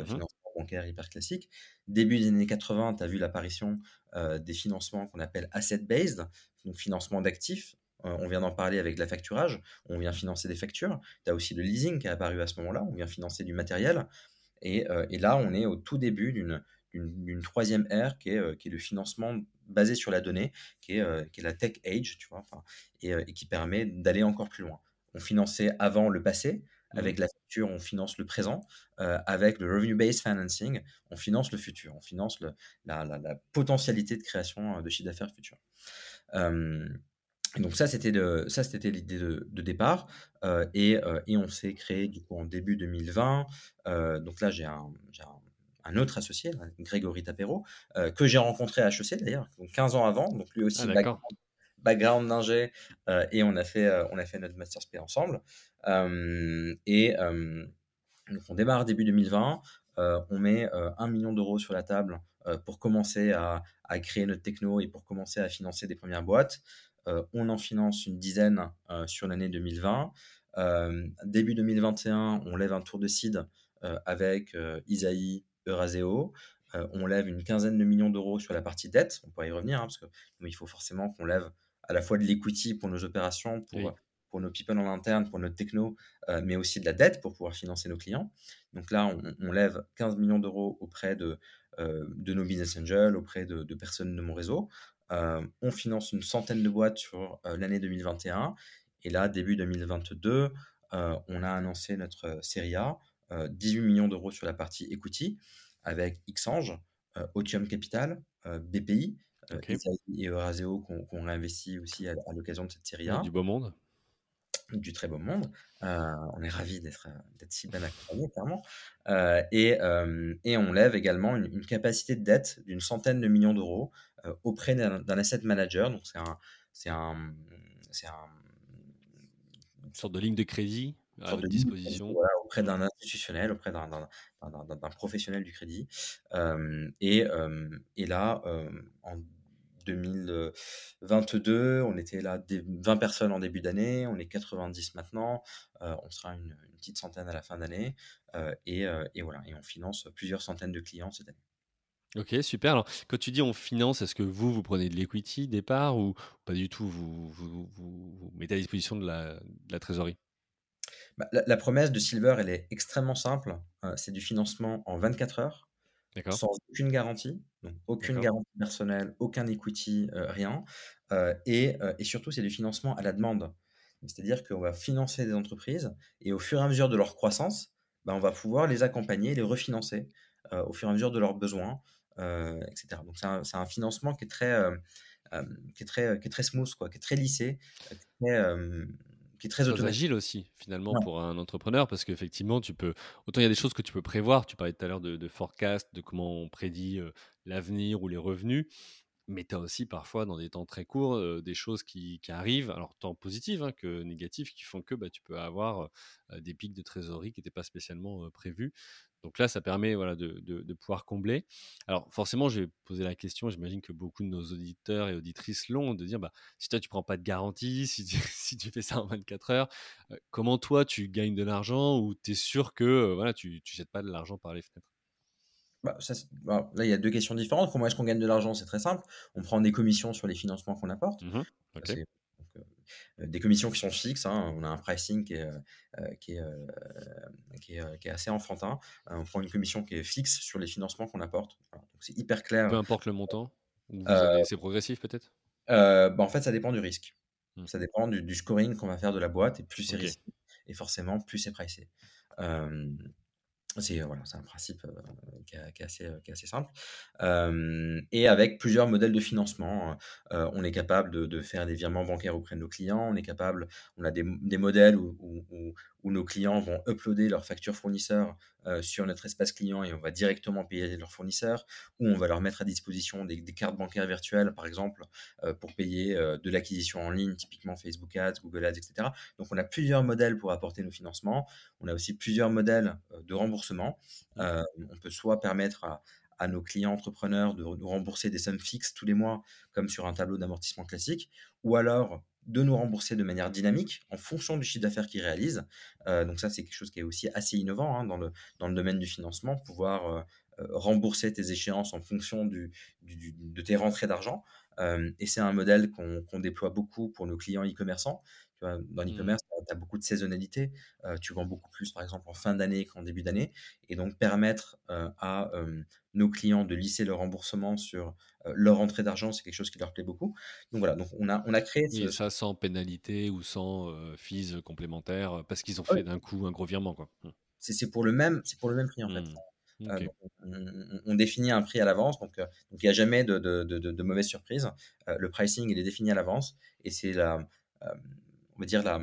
Mmh bancaire hyper classique. Début des années 80, tu as vu l'apparition heu, des financements qu'on appelle asset based, donc financement d'actifs. Heu, on vient d'en parler avec l'affacturage, on vient financer des factures. Tu as aussi le leasing qui est apparu à ce moment-là, on vient financer du matériel et et là, on est au tout début d'une 3 ère qui est, le financement basé sur la donnée, qui est, la tech age, tu vois? Et qui permet d'aller encore plus loin. On finançait avant le passé. Avec la facture, on finance le présent, heu, avec le revenue based financing, on finance le futur, on finance le la la la potentialité de création, heu, de chiffre d'affaires futur. Et donc ça, c'était de ça, c'était l'idée de de départ, et on s'est créé du coup en début 2020, heu, donc là, j'ai un j'ai un un autre associé Grégory Tapero, que j'ai rencontré à HEC d'ailleurs, donc 15 ans avant, donc lui Ah aussi d'accord. background d'ingé, et on a fait, on a fait notre master spé ensemble. Et donc on démarre début 2020, heu, on met, heu, 1 000 000 sur la table, pour commencer à créer notre techno et pour commencer à financer des premières boîtes. On en finance une dizaine, sur l'année 2020. Hem, début 2021, on lève un tour de seed, avec, Isaïe, Eurazeo. Heu, on lève une quinzaine de millions d'euros sur la partie dette. On pourra y revenir, hein, parce que mais il faut forcément qu'on lève à la fois de l'equity pour nos opérations. Pour nos people en interne, pour notre techno, heu, mais aussi de la dette pour pouvoir financer nos clients. Donc là, on on lève 15 millions d'euros auprès de, heu, de nos business angels, auprès de de personnes de mon réseau. Heu, on finance une centaine de boîtes sur, l'année 2021 et là, début 2022, heu, on a annoncé notre, série A, heu, 18 millions d'euros sur la partie equity avec Xange, Otium Capital, BPI, et Eurazeo qu'on qu'on réinvestit aussi à à l'occasion de cette série A. du beau monde. Du très beau monde. on est ravis d'être d'être si bien accompagnés, clairement. et, et on lève également une, une capacité de dette d'une centaine de millions d'euros auprès d'un asset manager. Donc, c'est un, c'est un, un, une sorte de ligne de crédit à votre disposition. auprès d'un institutionnel, auprès d'un professionnel du crédit. et, et là, en 2022, on était là 20 personnes en début d'année, on est 90 maintenant, on sera une, petite centaine à la fin d'année, et, et, voilà, et on finance plusieurs centaines de clients cette année. Ok, super. Alors, quand tu dis on finance, est-ce que vous, vous prenez de l'equity départ ou pas du tout? Vous, vous, vous, mettez à disposition de la, de la trésorerie? Bah, la, promesse de Silver, elle est extrêmement simple. c'est du financement en 24 heures sans aucune garantie, donc aucune garantie personnelle, aucun equity, euh, rien. Euh, et, euh, et, surtout, c'est du financement à la demande. C'est-à-dire qu'on va financer des entreprises et au fur et à mesure de leur croissance, bah, on va pouvoir les accompagner, les refinancer au fur et à mesure de leurs besoins, etc. Donc c'est un, un, financement qui est très, qui est très, qui est très smooth, quoi, qui est très lissé, très, qui est très agile aussi finalement pour un entrepreneur parce qu'effectivement tu peux autant il y a des choses que tu peux prévoir tu parlais tout à l'heure de, forecast de comment on prédit euh, l'avenir ou les revenus mais tu as aussi parfois dans des temps très courts euh, des choses qui, arrivent alors tant positives hein, que négatives qui font que bah, tu peux avoir euh, des pics de trésorerie qui n'étaient pas spécialement prévus donc là, ça permet voilà, de, pouvoir combler. Alors forcément, je vais poser la question, j'imagine que beaucoup de nos auditeurs et auditrices l'ont, de dire, bah, si toi, tu prends pas de garantie, si tu, fais ça en 24 heures, euh, comment toi, tu gagnes de l'argent ou tu es sûr que euh, voilà, tu ne jettes pas de l'argent par les fenêtres? Bah, bah, là, il y a deux questions différentes. Comment est-ce qu'on gagne de l'argent? C'est très simple. On prend des commissions sur les financements qu'on apporte. Mmh des commissions qui sont fixes. Hein. On a un pricing qui est, euh, euh, qui est, qui est, assez enfantin. on prend une commission qui est fixe sur les financements qu'on apporte. c'est hyper clair. Peu importe le montant C'est progressif peut-être? bah, En fait, ça dépend du risque. Mmh. Ça dépend du, scoring qu'on va faire de la boîte et plus c'est risqué. Et forcément, plus c'est pricé. C'est voilà, un principe qui, est, assez, qui, est, assez, simple. et avec plusieurs modèles de financement, on est capable de, faire des virements bancaires auprès de nos clients. On est capable, on a des, modèles où, nos clients vont uploader leurs factures fournisseurs sur notre espace client et on va directement payer leurs fournisseurs. Ou on va leur mettre à disposition des, cartes bancaires virtuelles, par exemple, pour payer de l'acquisition en ligne, typiquement Facebook Ads, Google Ads, etc. Donc on a plusieurs modèles pour apporter nos financements. On a aussi plusieurs modèles de remboursement. Euh, on peut soit permettre à, nos clients entrepreneurs de, nous rembourser des sommes fixes tous les mois, comme sur un tableau d'amortissement classique, ou alors de nous rembourser de manière dynamique en fonction du chiffre d'affaires qu'ils réalisent. Euh, donc ça, c'est quelque chose qui est aussi assez innovant hein, dans, le, dans le domaine du financement, pouvoir euh, rembourser tes échéances en fonction du, de tes rentrées d'argent. Et c'est un modèle qu'on déploie beaucoup pour nos clients e-commerçants dans mmh. l'e-commerce, tu as beaucoup de saisonnalité. tu vends beaucoup plus, par exemple, en fin d'année qu'en début d'année. Et donc, permettre à nos clients de lisser leur remboursement sur leur entrée d'argent, c'est quelque chose qui leur plaît beaucoup. Donc voilà, donc on a, on a créé. Et ça sans pénalité ou sans fees complémentaires, parce qu'ils ont fait d'un coup un gros virement. Mmh. C'est pour, le même, pour le même prix, en fait. Mmh. on, définit un prix à l'avance, donc il n'y a jamais de, de, de, de mauvaise surprise. le pricing, il est défini à l'avance et c'est la, on va dire, la,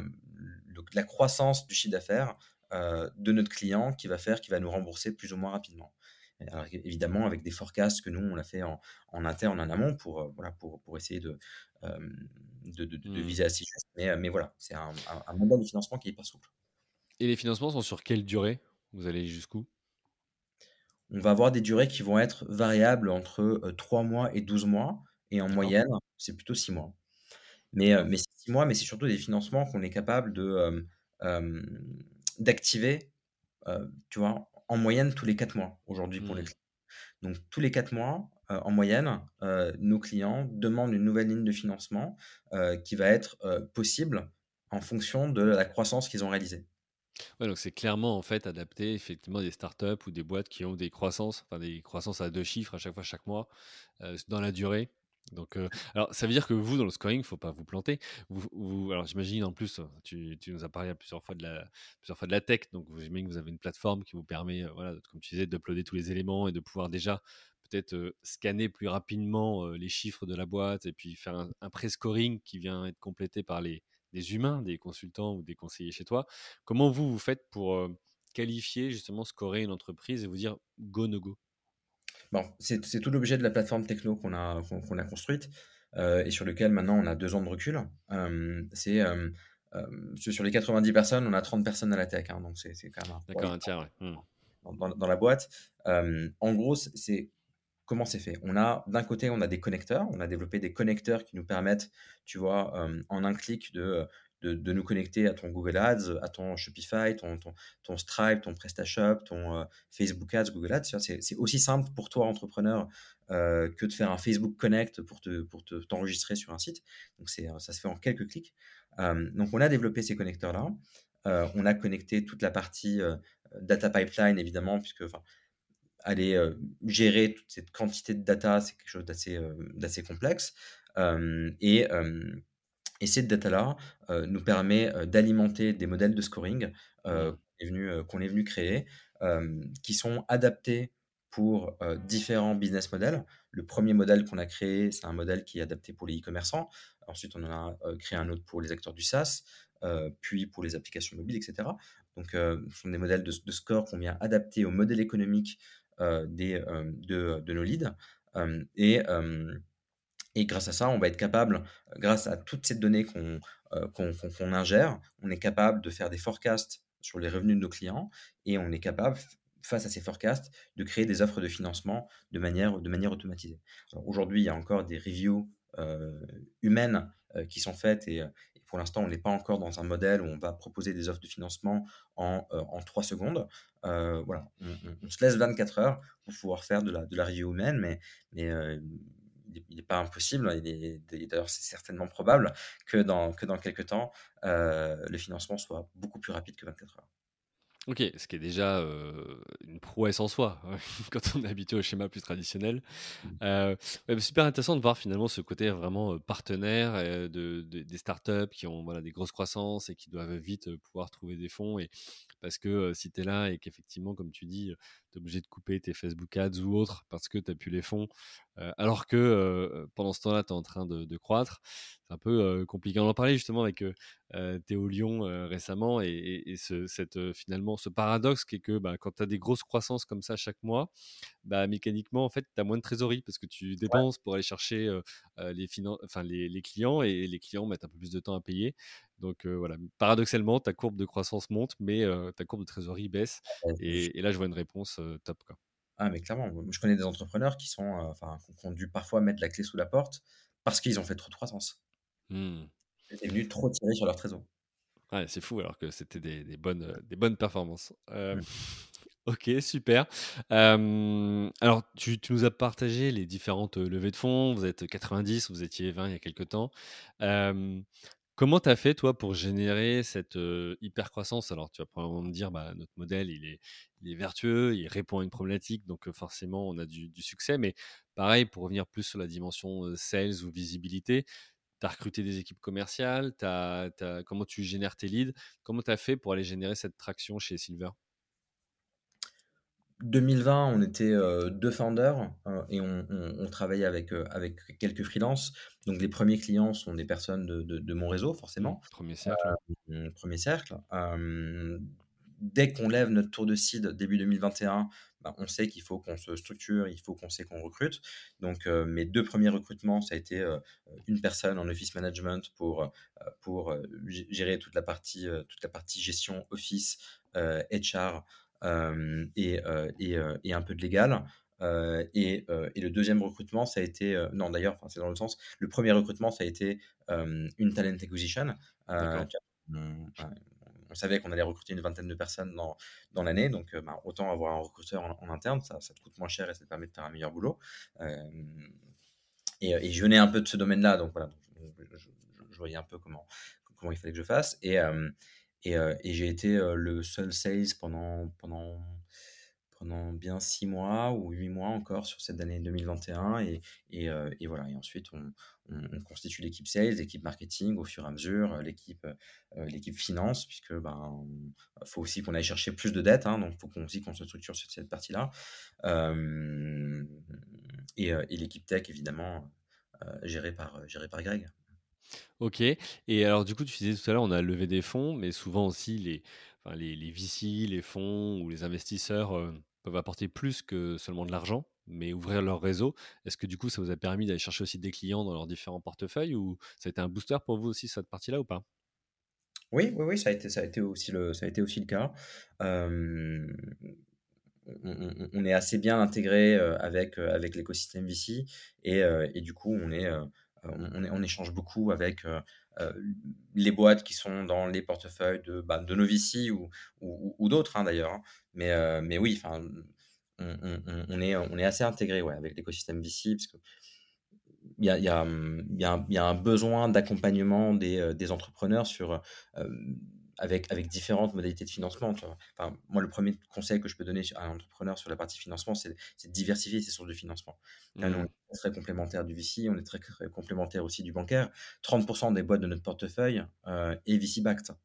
la croissance du chiffre d'affaires euh, de notre client qui va faire, qui va nous rembourser plus ou moins rapidement. Alors, évidemment, avec des forecasts que nous, on l'a fait en, en, interne, en amont, pour, euh, voilà, pour, pour essayer de, euh, de, de, mmh. viser assez juste. Mais, mais voilà, c'est un, un, modèle de financement qui est hyper souple. Et les financements sont sur quelle durée? Vous allez jusqu'où? On va avoir des durées qui vont être variables entre 3 mois et 12 mois. Et en moyenne, c'est plutôt 6 mois. Mais, mais c'est six mois, mais c'est surtout des financements qu'on est capable de, d'activer, tu vois, en moyenne tous les quatre mois aujourd'hui pour les mmh. clients. Donc tous les quatre mois, en moyenne, nos clients demandent une nouvelle ligne de financement qui va être possible en fonction de la croissance qu'ils ont réalisée. Ouais, donc c'est clairement en fait adapté effectivement des startups ou des boîtes qui ont des croissances, enfin des croissances à deux chiffres à chaque fois chaque mois dans la durée donc, alors, ça veut dire que vous, dans le scoring, faut pas vous planter. Vous, alors, j'imagine en plus, tu, tu, nous as parlé plusieurs fois de la, plusieurs fois de la tech. Donc, j'imagine que vous avez une plateforme qui vous permet, voilà, comme tu disais, d'uploader tous les éléments et de pouvoir déjà peut-être scanner plus rapidement les chiffres de la boîte et puis faire un, un pré-scoring qui vient être complété par les, des humains, des consultants ou des conseillers chez toi. Comment vous, vous faites pour qualifier, justement, scorer une entreprise et vous dire go, no go? Bon, c'est tout l'objet de la plateforme techno qu'on a, qu'on qu'on a construite euh, et sur lequel maintenant on a deux ans de recul. Euh, c'est euh, sur les 90 personnes, on a 30 personnes à la tech, hein, donc c'est quand même un tiers, ouais. Mmh. dans, dans, la boîte. en gros, c'est comment c'est fait On a d'un côté, on a des connecteurs, on a développé des connecteurs qui nous permettent, tu vois, en un clic de de, nous connecter à ton Google Ads, à ton Shopify, ton, ton, Stripe, ton PrestaShop, ton euh, Facebook Ads, Google Ads. C'est aussi simple pour toi, entrepreneur, euh, que de faire un Facebook Connect pour te pour t'enregistrer sur un site. Donc ça se fait en quelques clics. Euh, donc on a développé ces connecteurs là. on a connecté toute la partie data pipeline évidemment puisque aller gérer toute cette quantité de data c'est quelque chose d'assez d'assez complexe et et cette data-là nous permet d'alimenter des modèles de scoring qu'on est, venu, qu'on est venu créer, qui sont adaptés pour différents business models. Le premier modèle qu'on a créé, c'est un modèle qui est adapté pour les e-commerçants. Ensuite, on en a créé un autre pour les acteurs du SaaS, puis pour les applications mobiles, etc. Donc, ce sont des modèles de, de score qu'on vient adapter au modèle économique des, de, de, nos leads. et et grâce à ça, on va être capable, grâce à toutes ces données qu'on euh, ingère, on est capable de faire des forecasts sur les revenus de nos clients et on est capable, face à ces forecasts, de créer des offres de financement de manière, de manière automatisée. Aujourd'hui, il y a encore des reviews euh, humaines euh, qui sont faites et, pour l'instant, on n'est pas encore dans un modèle où on va proposer des offres de financement en, en 3 secondes. voilà, on, se laisse 24 heures pour pouvoir faire de la, review humaine, mais, mais il n'est pas impossible, il est, d'ailleurs c'est certainement probable que dans, que dans quelques temps, euh, le financement soit beaucoup plus rapide que 24 heures. Ok, ce qui est déjà une prouesse en soi, hein, quand on est habitué au schéma plus traditionnel. Mmh. Super intéressant de voir finalement ce côté vraiment partenaire de, des startups qui ont voilà, des grosses croissances et qui doivent vite pouvoir trouver des fonds. Et, parce que si tu es là et qu'effectivement, comme tu dis, tu es obligé de couper tes Facebook Ads ou autres parce que tu n'as plus les fonds, alors que pendant ce temps-là, tu es en train de, croître, c'est un peu compliqué. On en parlait justement avec Théo Lyon récemment et, ce, cette, finalement ce paradoxe qui est que bah, quand tu as des grosses croissances comme ça chaque mois, bah, mécaniquement, en fait, tu as moins de trésorerie parce que tu dépenses pour aller chercher les, enfin, les, les, clients et les clients mettent un peu plus de temps à payer. Donc voilà, paradoxalement, ta courbe de croissance monte, mais ta courbe de trésorerie baisse. Et, là, je vois une réponse top. Quoi. Ah, mais clairement, je connais des entrepreneurs qui sont, enfin, qui ont dû parfois mettre la clé sous la porte parce qu'ils ont fait trop de croissance. Mmh. Ils venu trop tirer sur leur trésor. Ouais, c'est fou alors que c'était des, bonnes, des bonnes performances. Mmh. Ok, super. alors, tu, tu, nous as partagé les différentes levées de fonds. Vous êtes 90, vous étiez 20 il y a quelques temps. Comment tu as fait, toi, pour générer cette hyper croissance Alors, tu vas probablement me dire, bah, notre modèle, il est, il est vertueux, il répond à une problématique, donc forcément, on a du, succès. Mais pareil, pour revenir plus sur la dimension sales ou visibilité, tu as recruté des équipes commerciales, comment tu génères tes leads? Comment tu as fait pour aller générer cette traction chez Silver? 2020, on était deux founders et on, travaillait avec, avec quelques freelances. Donc les premiers clients sont des personnes de, mon réseau, forcément. Premier cercle. premier cercle. dès qu'on lève notre tour de seed début 2021, bah, on sait qu'il faut qu'on se structure, il faut qu'on sait qu'on recrute. Donc mes deux premiers recrutements, ça a été une personne en office management pour, pour gérer toute la, partie, toute la partie gestion office, HR et, et, un peu de légal. et, et, le deuxième recrutement, ça a été, non d'ailleurs, c'est dans le sens, le premier recrutement, ça a été une talent acquisition. On, savait qu'on allait recruter une vingtaine de personnes dans, dans l'année, donc bah, autant avoir un recruteur en, interne, ça, ça, te coûte moins cher et ça te permet de faire un meilleur boulot. et, et, je venais un peu de ce domaine-là, donc voilà, je, je, voyais un peu comment, comment il fallait que je fasse. Et, et, j'ai été le seul sales pendant, pendant, pendant bien six mois ou huit mois encore sur cette année 2021. Et, et, et voilà. Et ensuite, on, on, constitue l'équipe sales, l'équipe marketing au fur et à mesure, l'équipe finance, puisque ben faut aussi qu'on aille chercher plus de dettes. Hein, donc, faut qu'on aussi qu'on se structure sur cette partie-là. et, et l'équipe tech, évidemment, gérée par, gérée par Greg. OK et alors du coup, tu disais tout à l'heure, on a levé des fonds, mais souvent aussi les enfin les les VC, les fonds ou les investisseurs, heu, peuvent apporter plus que seulement de l'argent, mais ouvrir leur réseau. Est-ce que du coup, ça vous a permis d'aller chercher aussi des clients dans leurs différents portefeuilles ou ça a été un booster pour vous aussi cette partie-là ou pas? Oui, oui, oui, ça a été ça a été aussi le ça a été aussi le cas. On est assez bien intégré, heu, avec, heu, avec l'écosystème VC et et du coup, on est, on échange beaucoup avec, heu heu, les boîtes qui sont dans les portefeuilles de, bah, de nos VC ou ou d'autres, hein, d'ailleurs, hein. Mais heu, mais oui, on on est on est assez intégré, ouais, avec l'écosystème VC parce que il y a y a, y y a un besoin d'accompagnement des, des entrepreneurs sur, avec avec différentes modalités de financement, tu vois? Enfin, moi, le premier conseil que je peux donner à un entrepreneur sur la partie financement, c'est de diversifier ses sources de financement. Là, nous, on Mmh. est très complémentaire du VC, on est très, très complémentaire aussi du bancaire. 30% des boîtes de notre portefeuille, heu, est VC backed.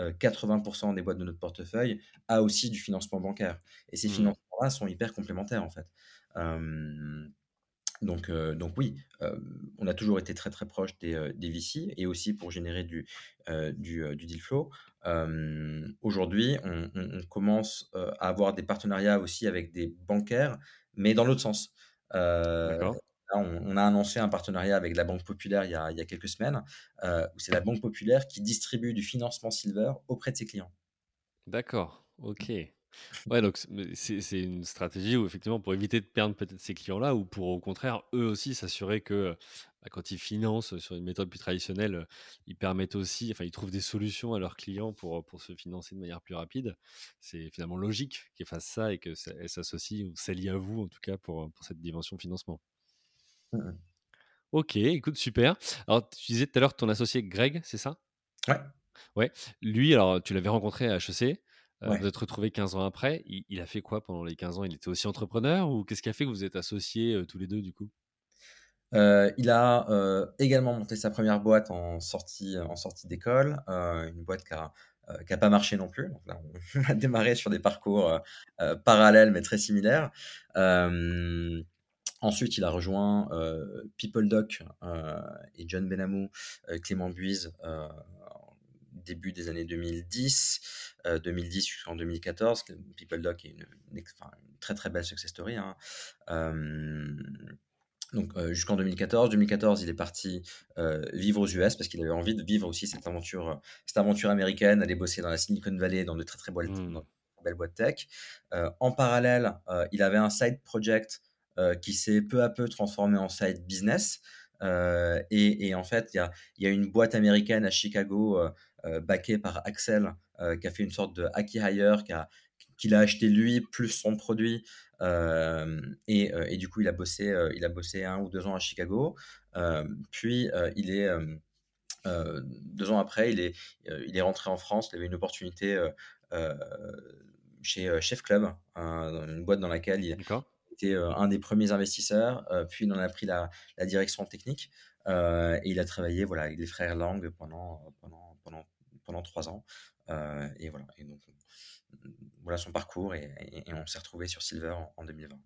Heu, 80% des boîtes de notre portefeuille a aussi du financement bancaire et ces Mmh. financements-là sont hyper complémentaires, en fait. Donc, heu, donc oui, hem, on a toujours été très, très proche des, des VC et aussi pour générer du, du deal flow. Aujourd'hui, on on on commence, à avoir des partenariats aussi avec des bancaires, mais dans l'autre sens. Heu, D'accord. là, on on a annoncé un partenariat avec la Banque Populaire il y a il y a quelques semaines, où c'est la Banque Populaire qui distribue du financement Silver auprès de ses clients. D'accord, OK. Ouais, donc c'est c'est une stratégie où effectivement pour éviter de perdre peut-être ces clients-là ou pour au contraire, eux aussi s'assurer que, heu, bah, quand ils financent sur une méthode plus traditionnelle, heu, ils permettent aussi enfin ils trouvent des solutions à leurs clients pour, heu, pour se financer de manière plus rapide. C'est finalement logique qu'ils fassent ça et que ça elles s'associent ou s'allient à vous en tout cas pour, pour cette dimension financement. Mmh mh. OK, écoute super. Alors tu disais tout à l'heure ton associé Greg, c'est ça? Ouais, Ouais, lui alors tu l'avais rencontré à HEC, vous ouais. êtes retrouvés 15 ans après. Il il a fait quoi pendant les 15 ans? Il était aussi entrepreneur ou qu'est-ce qui a fait que vous êtes associés, heu, tous les 2 du coup? Heu, il a, également monté sa première boîte en sortie en sortie d'école, une boîte qui a, qui a pas marché non plus. Donc là, on a démarré sur des parcours, parallèles mais très similaires. Ensuite, il a rejoint, PeopleDoc, et John Benhamou, heu, Clément Buise, début des années 2010, heu, 2010 jusqu'en 2014. Que PeopleDoc est une très, très belle success story, hein. Hem donc, heu, jusqu'en 2014. 2014, il est parti, vivre aux US parce qu'il avait envie de vivre aussi cette aventure, cette aventure américaine, aller bosser dans la Silicon Valley, dans de très, très boîtes Mmh. belles boîtes tech. En parallèle, il avait un side project, qui s'est peu à peu transformé en side business. Et et en fait, il y a il y a une boîte américaine à Chicago, heu, backée par Accel, heu, qui a fait une sorte de acqui-hire, qui a qu'il a acheté lui, plus son produit, Hem et et du coup, il a bossé, il a bossé un ou 2 ans à Chicago. Puis, il est, 2 ans après, il est, il est rentré en France. Il avait une opportunité, chez, Chef Club, une boîte dans laquelle il était, un des premiers investisseurs. Puis il en a pris la la direction technique, et il a travaillé, voilà, avec les frères Lang pendant, pendant pendant pendant 3 ans. Heu et voilà et donc, voilà son parcours et et et on s'est retrouvés sur Silver en en 2020.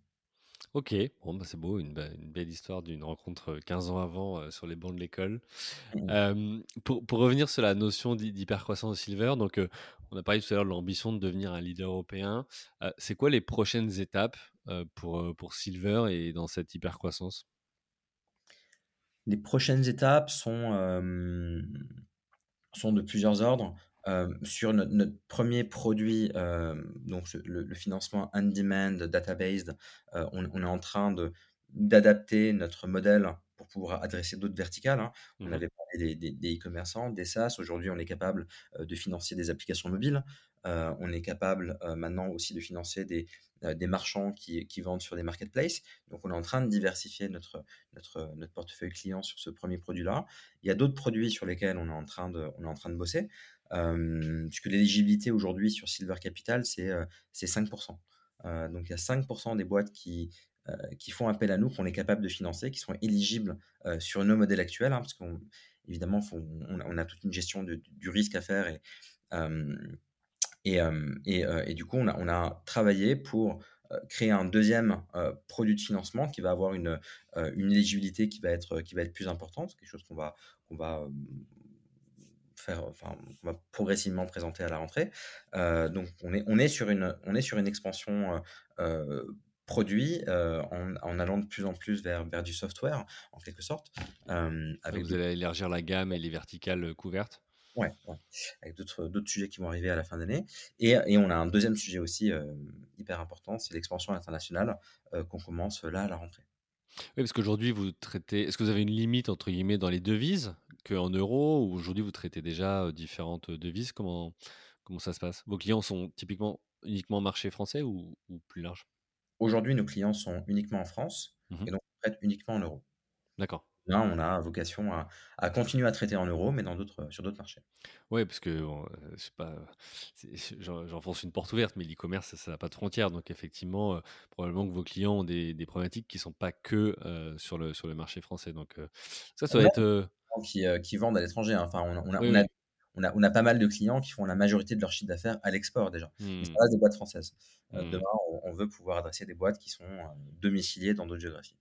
OK, bon, bah, c'est beau, une be une belle histoire d'une rencontre, heu, 15 ans avant, sur les bancs de l'école. Mmh pour pour revenir sur la notion d'hy d'hypercroissance de Silver, donc, on a parlé tout à l'heure de l'ambition de devenir un leader européen. C'est quoi les prochaines étapes, pour, pour Silver et dans cette hypercroissance? Les prochaines étapes sont, sont de plusieurs ordres. Hem, sur notre notre 1 produit, hem, donc le le financement on demand data-based, heu, on on est en train de d'adapter notre modèle pour pouvoir adresser d'autres verticales, hein. On Mmh avait parlé des des des e-commerçants, des SaaS. Aujourd'hui, on est capable, heu, de financer des applications mobiles. Heu, on est capable, heu, maintenant aussi de financer des, des marchands qui vendent sur des marketplaces. Donc on est en train de diversifier notre portefeuille client sur ce premier produit-là. Il y a d'autres produits sur lesquels on est en train de on est en bosser, puisque l'éligibilité aujourd'hui sur Silver Capital, c'est, heu, c'est 5 Heu, donc il y a 5 des boîtes qui, font appel à nous, qu'on est capable de financer, qui sont éligibles, sur nos modèles actuels, hein, parce qu'évidemment, on a toute une gestion du risque à faire et du coup, on a on a travaillé pour, créer un deuxième produit de financement qui va avoir une, heu, une éligibilité qui va être, qui va être plus importante, quelque chose qu'on va qu'on va, faire, enfin, on va progressivement présenter à la rentrée. donc on est on est sur une on est sur une expansion, produit, en en allant de plus en plus vers vers du software, en quelque sorte, avec vous allez élargir la gamme et les verticales, couvertes? Ouais, ouais, avec d'autres d'autres sujets qui vont arriver à la fin d'année et et on a un deuxième sujet aussi, hyper important, c'est l'expansion internationale, qu'on commence là à la rentrée. Oui, parce qu'aujourd'hui, vous traitez. Est-ce que vous avez une limite, entre guillemets, dans les devises, qu'en euros, ou aujourd'hui, vous traitez déjà différentes devises? Comment, comment ça se passe? Vos clients sont typiquement uniquement marché français ou, ou plus large? Aujourd'hui, nos clients sont uniquement en France mmh et donc on traite uniquement en euros. D'accord. Là, on a vocation à, à continuer à traiter en euros, mais dans d'autres, sur d'autres marchés. Oui, parce que je sais pas, j'enfonce une porte ouverte, mais l'e-commerce, ça n'a pas de frontières. Donc, effectivement, probablement que vos clients ont des, des problématiques qui ne sont pas que sur, le, sur le marché français. Donc, ça, ça va être. Qui, qui, vendent à l'étranger. Hein. Enfin, on, on, a, on, a, on, a, on, a, pas mal de clients qui font la majorité de leur chiffre d'affaires à l'export déjà. Mmh. Ça des boîtes françaises. Mmh. Demain, on, veut pouvoir adresser des boîtes qui sont domiciliées dans d'autres géographies.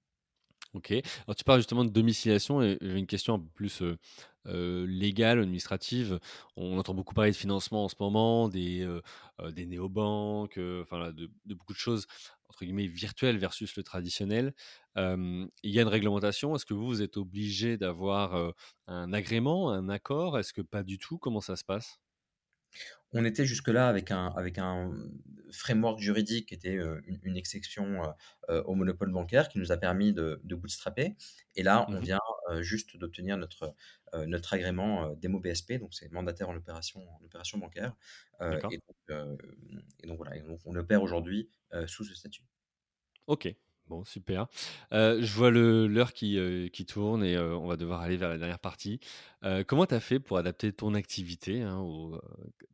Ok. Alors tu parles justement de domiciliation j'ai une question un peu plus légale, administrative. On entend beaucoup parler de financement en ce moment, des, des néobanques, enfin de, beaucoup de choses entre guillemets virtuelles versus le traditionnel. il y a une réglementation. Est-ce que vous, vous êtes obligé d'avoir un agrément, un accord? Est-ce que pas du tout? Comment ça se passe? On était jusque-là avec un, avec un framework juridique qui était une, exception au monopole bancaire qui nous a permis de, bootstrapper. Et là, on mmh vient juste d'obtenir notre, notre agrément DEMO BSP, donc c'est mandataire en opération, en opération bancaire. Et donc, voilà, on opère aujourd'hui sous ce statut. Ok, Bon, super. je vois l'heure qui, qui tourne et on va devoir aller vers la dernière partie. comment tu fait pour adapter ton activité hein, au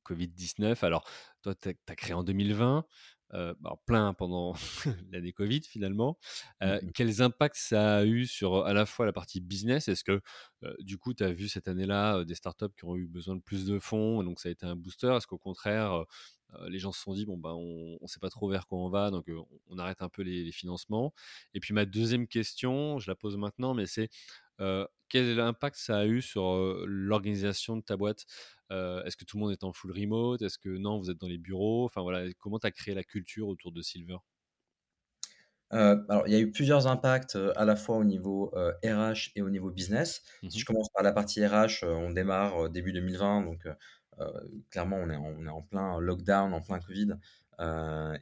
Covid-19 Alors, toi, tu as, créé en 2020, alors plein pendant l'année Covid finalement. Mmh mh. quels impacts ça a eu sur à la fois la partie business? Est-ce que du coup, tu as vu cette année-là des startups qui ont eu besoin de plus de fonds, et donc ça a été un booster? Est-ce qu'au contraire, les gens se sont dit bon bah on ne sait pas trop vers quoi on va, donc on arrête un peu les, financements? Et puis ma deuxième question, je la pose maintenant, mais c'est quel impact ça a eu sur l'organisation de ta boîte? Est-ce que tout le monde est en full remote? Est-ce que non, vous êtes dans les bureaux? Enfin voilà, comment tu as créé la culture autour de Silver? Alors, il y a eu plusieurs impacts à la fois au niveau RH et au niveau business. Si je mmh commence par la partie RH, on démarre début 2020, donc clairement, on est, en, on est en plein lockdown, en plein Covid.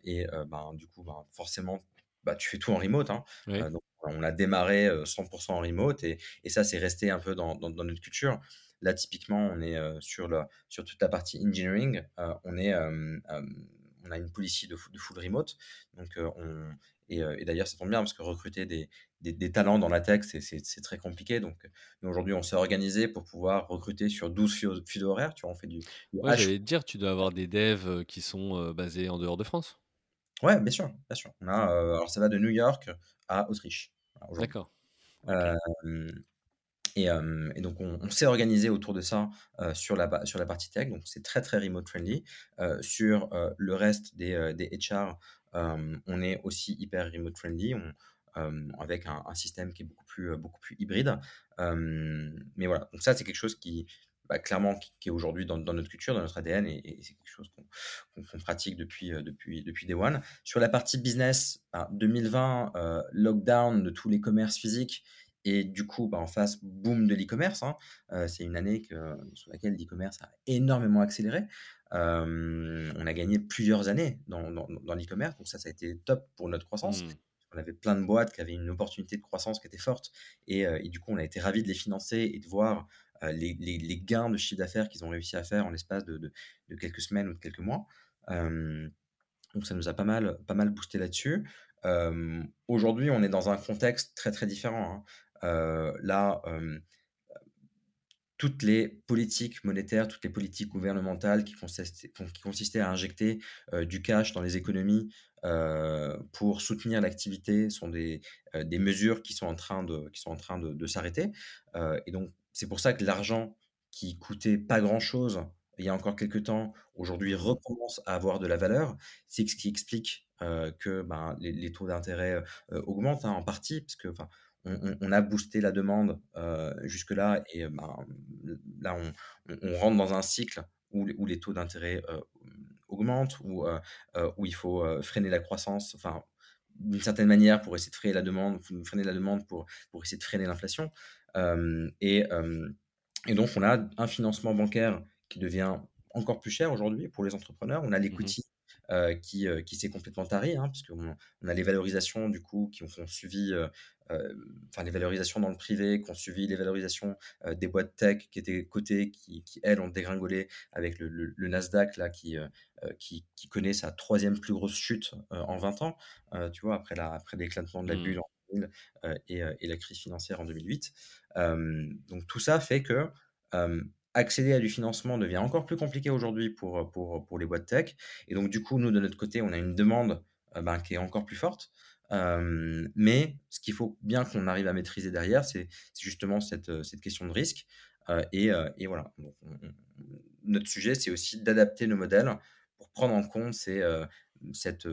et ben, du coup, ben, forcément, bah, tu fais tout en remote. Hein. donc, on a démarré 100% en remote et, et ça, c'est resté un peu dans, dans, notre culture. Là, typiquement, on est sur, le, sur toute la partie engineering. on, est, on a une policy de, de full remote. Donc, on, et, et d'ailleurs, ça tombe bien parce que recruter des, des, talents dans la tech, c'est très compliqué. Donc, nous, aujourd'hui, on s'est organisé pour pouvoir recruter sur 12 fuseaux horaires. Tu vois, on fait du, du ouais, J'allais te dire, tu dois avoir des devs qui sont basés en dehors de France. Ouais, bien sûr, bien sûr. On a, alors, ça va de New York à Autriche. D'accord. Et, et, donc, on, s'est organisé autour de ça sur, la, sur la partie tech. Donc, c'est très, très remote friendly. sur le reste des, des HR, on est aussi hyper remote friendly. On, avec un, système qui est beaucoup plus, beaucoup plus hybride. mais voilà, donc ça, c'est quelque chose qui, bah, clairement, qui, est aujourd'hui dans, notre culture, dans notre ADN, et, c'est quelque chose qu'on pratique depuis, depuis, depuis Day One. Sur la partie business, 2020, bah, lockdown de tous les commerces physiques, et du coup, bah, en face, boom de l'e-commerce. Hein. c'est une année que, sur laquelle l'e-commerce a énormément accéléré. on a gagné plusieurs années dans, dans, l'e-commerce, donc ça, ça a été top pour notre croissance. Mmh on avait plein de boîtes qui avaient une opportunité de croissance qui était forte. Et, euh, du coup, on a été ravis de les financer et de voir euh, les, gains de chiffre d'affaires qu'ils ont réussi à faire en l'espace de, quelques semaines ou de quelques mois. Euh, donc, ça nous a pas mal, pas mal boosté là-dessus. Aujourd'hui, on est dans un contexte très, très différent. Hein. là, toutes les politiques monétaires, toutes les politiques gouvernementales qui consistaient, à injecter du cash dans les économies pour soutenir l'activité sont des, mesures qui sont en train de, de, s'arrêter. et donc, c'est pour ça que l'argent qui coûtait pas grand-chose il y a encore quelques temps, aujourd'hui recommence à avoir de la valeur. C'est ce qui explique que ben, les, taux d'intérêt augmentent hein, en partie, parce que on a boosté la demande, jusque-là et ben, là, on rentre dans un cycle où les taux d'intérêt, augmentent, où, il faut, freiner la croissance, d'une certaine manière pour essayer de freiner la demande freiner la demande pour pour essayer de freiner l'inflation. et et donc on a un financement bancaire qui devient encore plus cher aujourd'hui pour les entrepreneurs. On a mmh l'equity euh, qui, euh, qui s'est complètement tari, hein, parce qu'on on a les valorisations du coup qui ont, suivi, euh, enfin les valorisations dans le privé, qui ont suivi les valorisations des boîtes tech qui étaient cotées, qui, qui, elles ont dégringolé avec le, le, Nasdaq là qui, qui, qui, connaît sa troisième plus grosse chute en 20 ans, tu vois, après la, après l'éclatement de la mmh. bulle en 2000 et, et, la crise financière en 2008. donc tout ça fait que accéder à du financement devient encore plus compliqué aujourd'hui pour, pour, pour les boîtes tech. Et donc, du coup, nous, de notre côté, on a une demande euh, ben, qui est encore plus forte. mais ce qu'il faut bien qu'on arrive à maîtriser derrière, c'est justement cette, cette, question de risque. Euh, et, euh, et, voilà. notre sujet, c'est aussi d'adapter nos modèles pour prendre en compte ces, cette,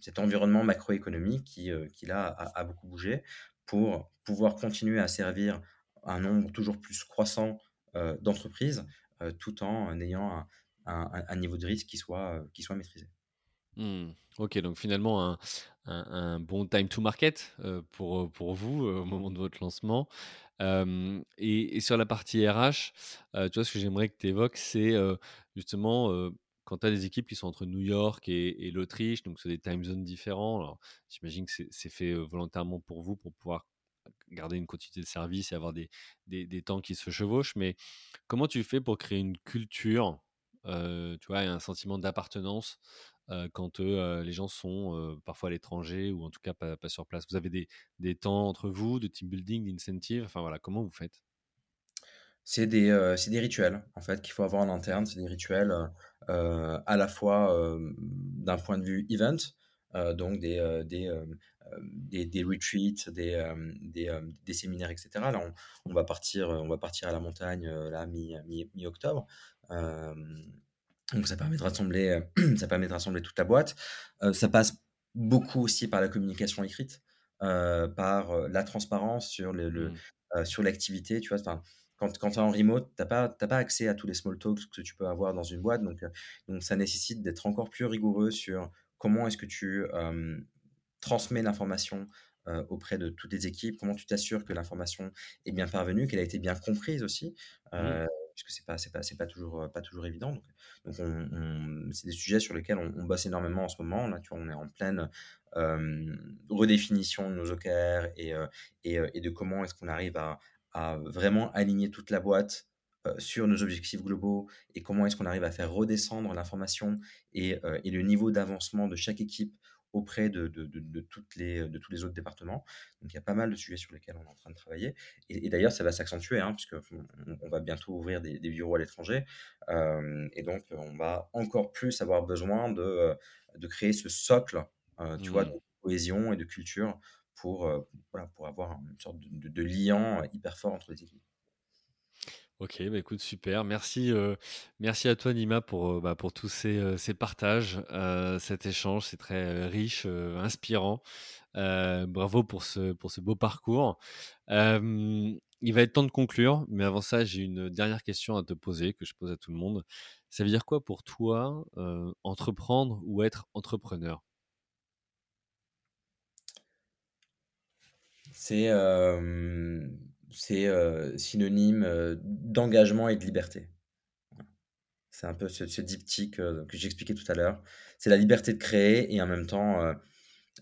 cet environnement macroéconomique qui, qui là, a, beaucoup bougé pour pouvoir continuer à servir un nombre toujours plus croissant euh, d'entreprise, euh, tout en ayant un, niveau de risque qui soit, euh, qui soit maîtrisé. Mmh. Ok, donc finalement, un, bon time to market pour, pour vous au moment de votre lancement. et, sur la partie RH, tu vois, ce que j'aimerais que tu évoques, c'est justement quand tu as des équipes qui sont entre New York et, l'Autriche, donc c'est des time zones différents. J'imagine que c'est fait volontairement pour vous pour pouvoir garder une quantité de service et avoir des, des, temps qui se chevauchent. Mais comment tu fais pour créer une culture, tu vois, et un sentiment d'appartenance quand les gens sont parfois à l'étranger ou en tout cas pas, pas sur place? Vous avez des, des, temps entre vous, de team building, d'incentive? Enfin voilà, comment vous faites? C'est des, des rituels en fait qu'il faut avoir en interne. C'est des rituels à la fois d'un point de vue event, donc des, des, des, des, retreats, des, des, des, séminaires, etc. Là, on, on, va partir, on va partir à la montagne là, mi-octobre. Mi, donc ça permet de rassembler, ça permet de rassembler toute la boîte. ça passe beaucoup aussi par la communication écrite, par la transparence sur le, le mmh. sur l'activité. Tu vois, quand, quand tu es en remote, tu n'as pas, pas accès à tous les small talks que tu peux avoir dans une boîte. Donc, donc ça nécessite d'être encore plus rigoureux sur comment est-ce que tu transmets l'information auprès de toutes les équipes, comment tu t'assures que l'information est bien parvenue, qu'elle a été bien comprise aussi, mmh. puisque c'est pas c'est pas c'est pas toujours pas toujours évident. Donc, donc on, c'est des sujets sur lesquels on, bosse énormément en ce moment. Là, tu vois, on est en pleine redéfinition de nos OKR et, et, et de comment est-ce qu'on arrive à, à vraiment aligner toute la boîte sur nos objectifs globaux et comment est-ce qu'on arrive à faire redescendre l'information et, et, le niveau d'avancement de chaque équipe auprès de, de, de, toutes les, de tous les autres départements. Donc il y a pas mal de sujets sur lesquels on est en train de travailler. Et, d'ailleurs, ça va s'accentuer, hein, puisque on, va bientôt ouvrir des, bureaux à l'étranger. et donc, on va encore plus avoir besoin de, de créer ce socle, tu vois, mmh. de cohésion et de culture pour, voilà, pour avoir une sorte de, de, liant hyper fort entre les équipes. Ok, bah écoute, super. Merci, merci à toi, Nima, pour, bah, pour tous ces, ces partages, cet échange. C'est très riche, inspirant. bravo pour ce, pour ce beau parcours. il va être temps de conclure, mais avant ça, j'ai une dernière question à te poser que je pose à tout le monde. Ça veut dire quoi pour toi, entreprendre ou être entrepreneur? C'est c'est synonyme d'engagement et de liberté. C'est un peu ce, diptyque que j'expliquais tout à l'heure. C'est la liberté de créer et en même temps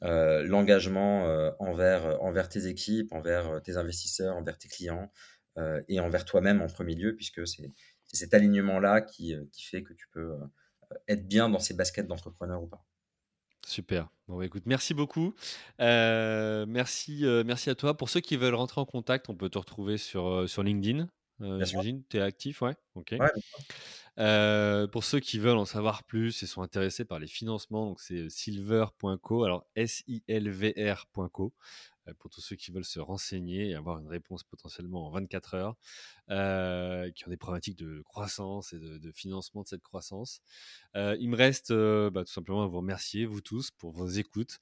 l'engagement envers, tes équipes, envers tes investisseurs, envers tes clients et envers toi-même en premier lieu, puisque c'est cet alignement-là qui, qui fait que tu peux être bien dans ces baskets d'entrepreneur ou pas. Super. Bon, bah, écoute, merci beaucoup. Euh, merci, euh, merci à toi. Pour ceux qui veulent rentrer en contact, on peut te retrouver sur, euh, sur LinkedIn. J'imagine, tu es actif, ouais? Ok. pour ceux qui veulent en savoir plus et sont intéressés par les financements, donc c'est silver.co, alors S-I-L-V-R.co, pour tous ceux qui veulent se renseigner et avoir une réponse potentiellement en 24 heures. Euh, qui ont des problématiques de croissance et de, financement de cette croissance. Euh, il me reste euh, bah, tout simplement à vous remercier, vous tous, pour vos écoutes,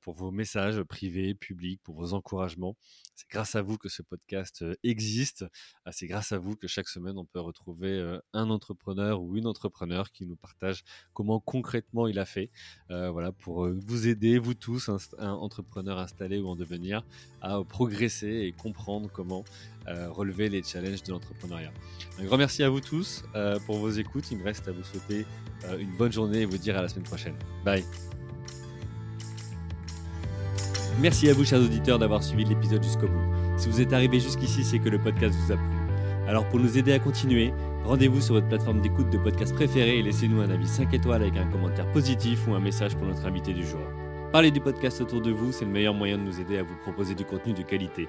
pour vos messages privés, publics, pour vos encouragements. C'est grâce à vous que ce podcast existe. C'est grâce à vous que chaque semaine, on peut retrouver un entrepreneur ou une entrepreneur qui nous partage comment concrètement il a fait voilà, pour vous aider, vous tous, un, entrepreneur installé ou en devenir, à progresser et comprendre comment relever les challenges de l'entrepreneuriat. Un grand merci à vous tous pour vos écoutes. Il me reste à vous souhaiter une bonne journée et vous dire à la semaine prochaine. Bye. Merci à vous, chers auditeurs, d'avoir suivi l'épisode jusqu'au bout. Si vous êtes arrivé jusqu'ici, c'est que le podcast vous a plu. Alors, pour nous aider à continuer, rendez-vous sur votre plateforme d'écoute de podcast préférée et laissez-nous un avis 5 étoiles avec un commentaire positif ou un message pour notre invité du jour. Parlez du podcast autour de vous, c'est le meilleur moyen de nous aider à vous proposer du contenu de qualité.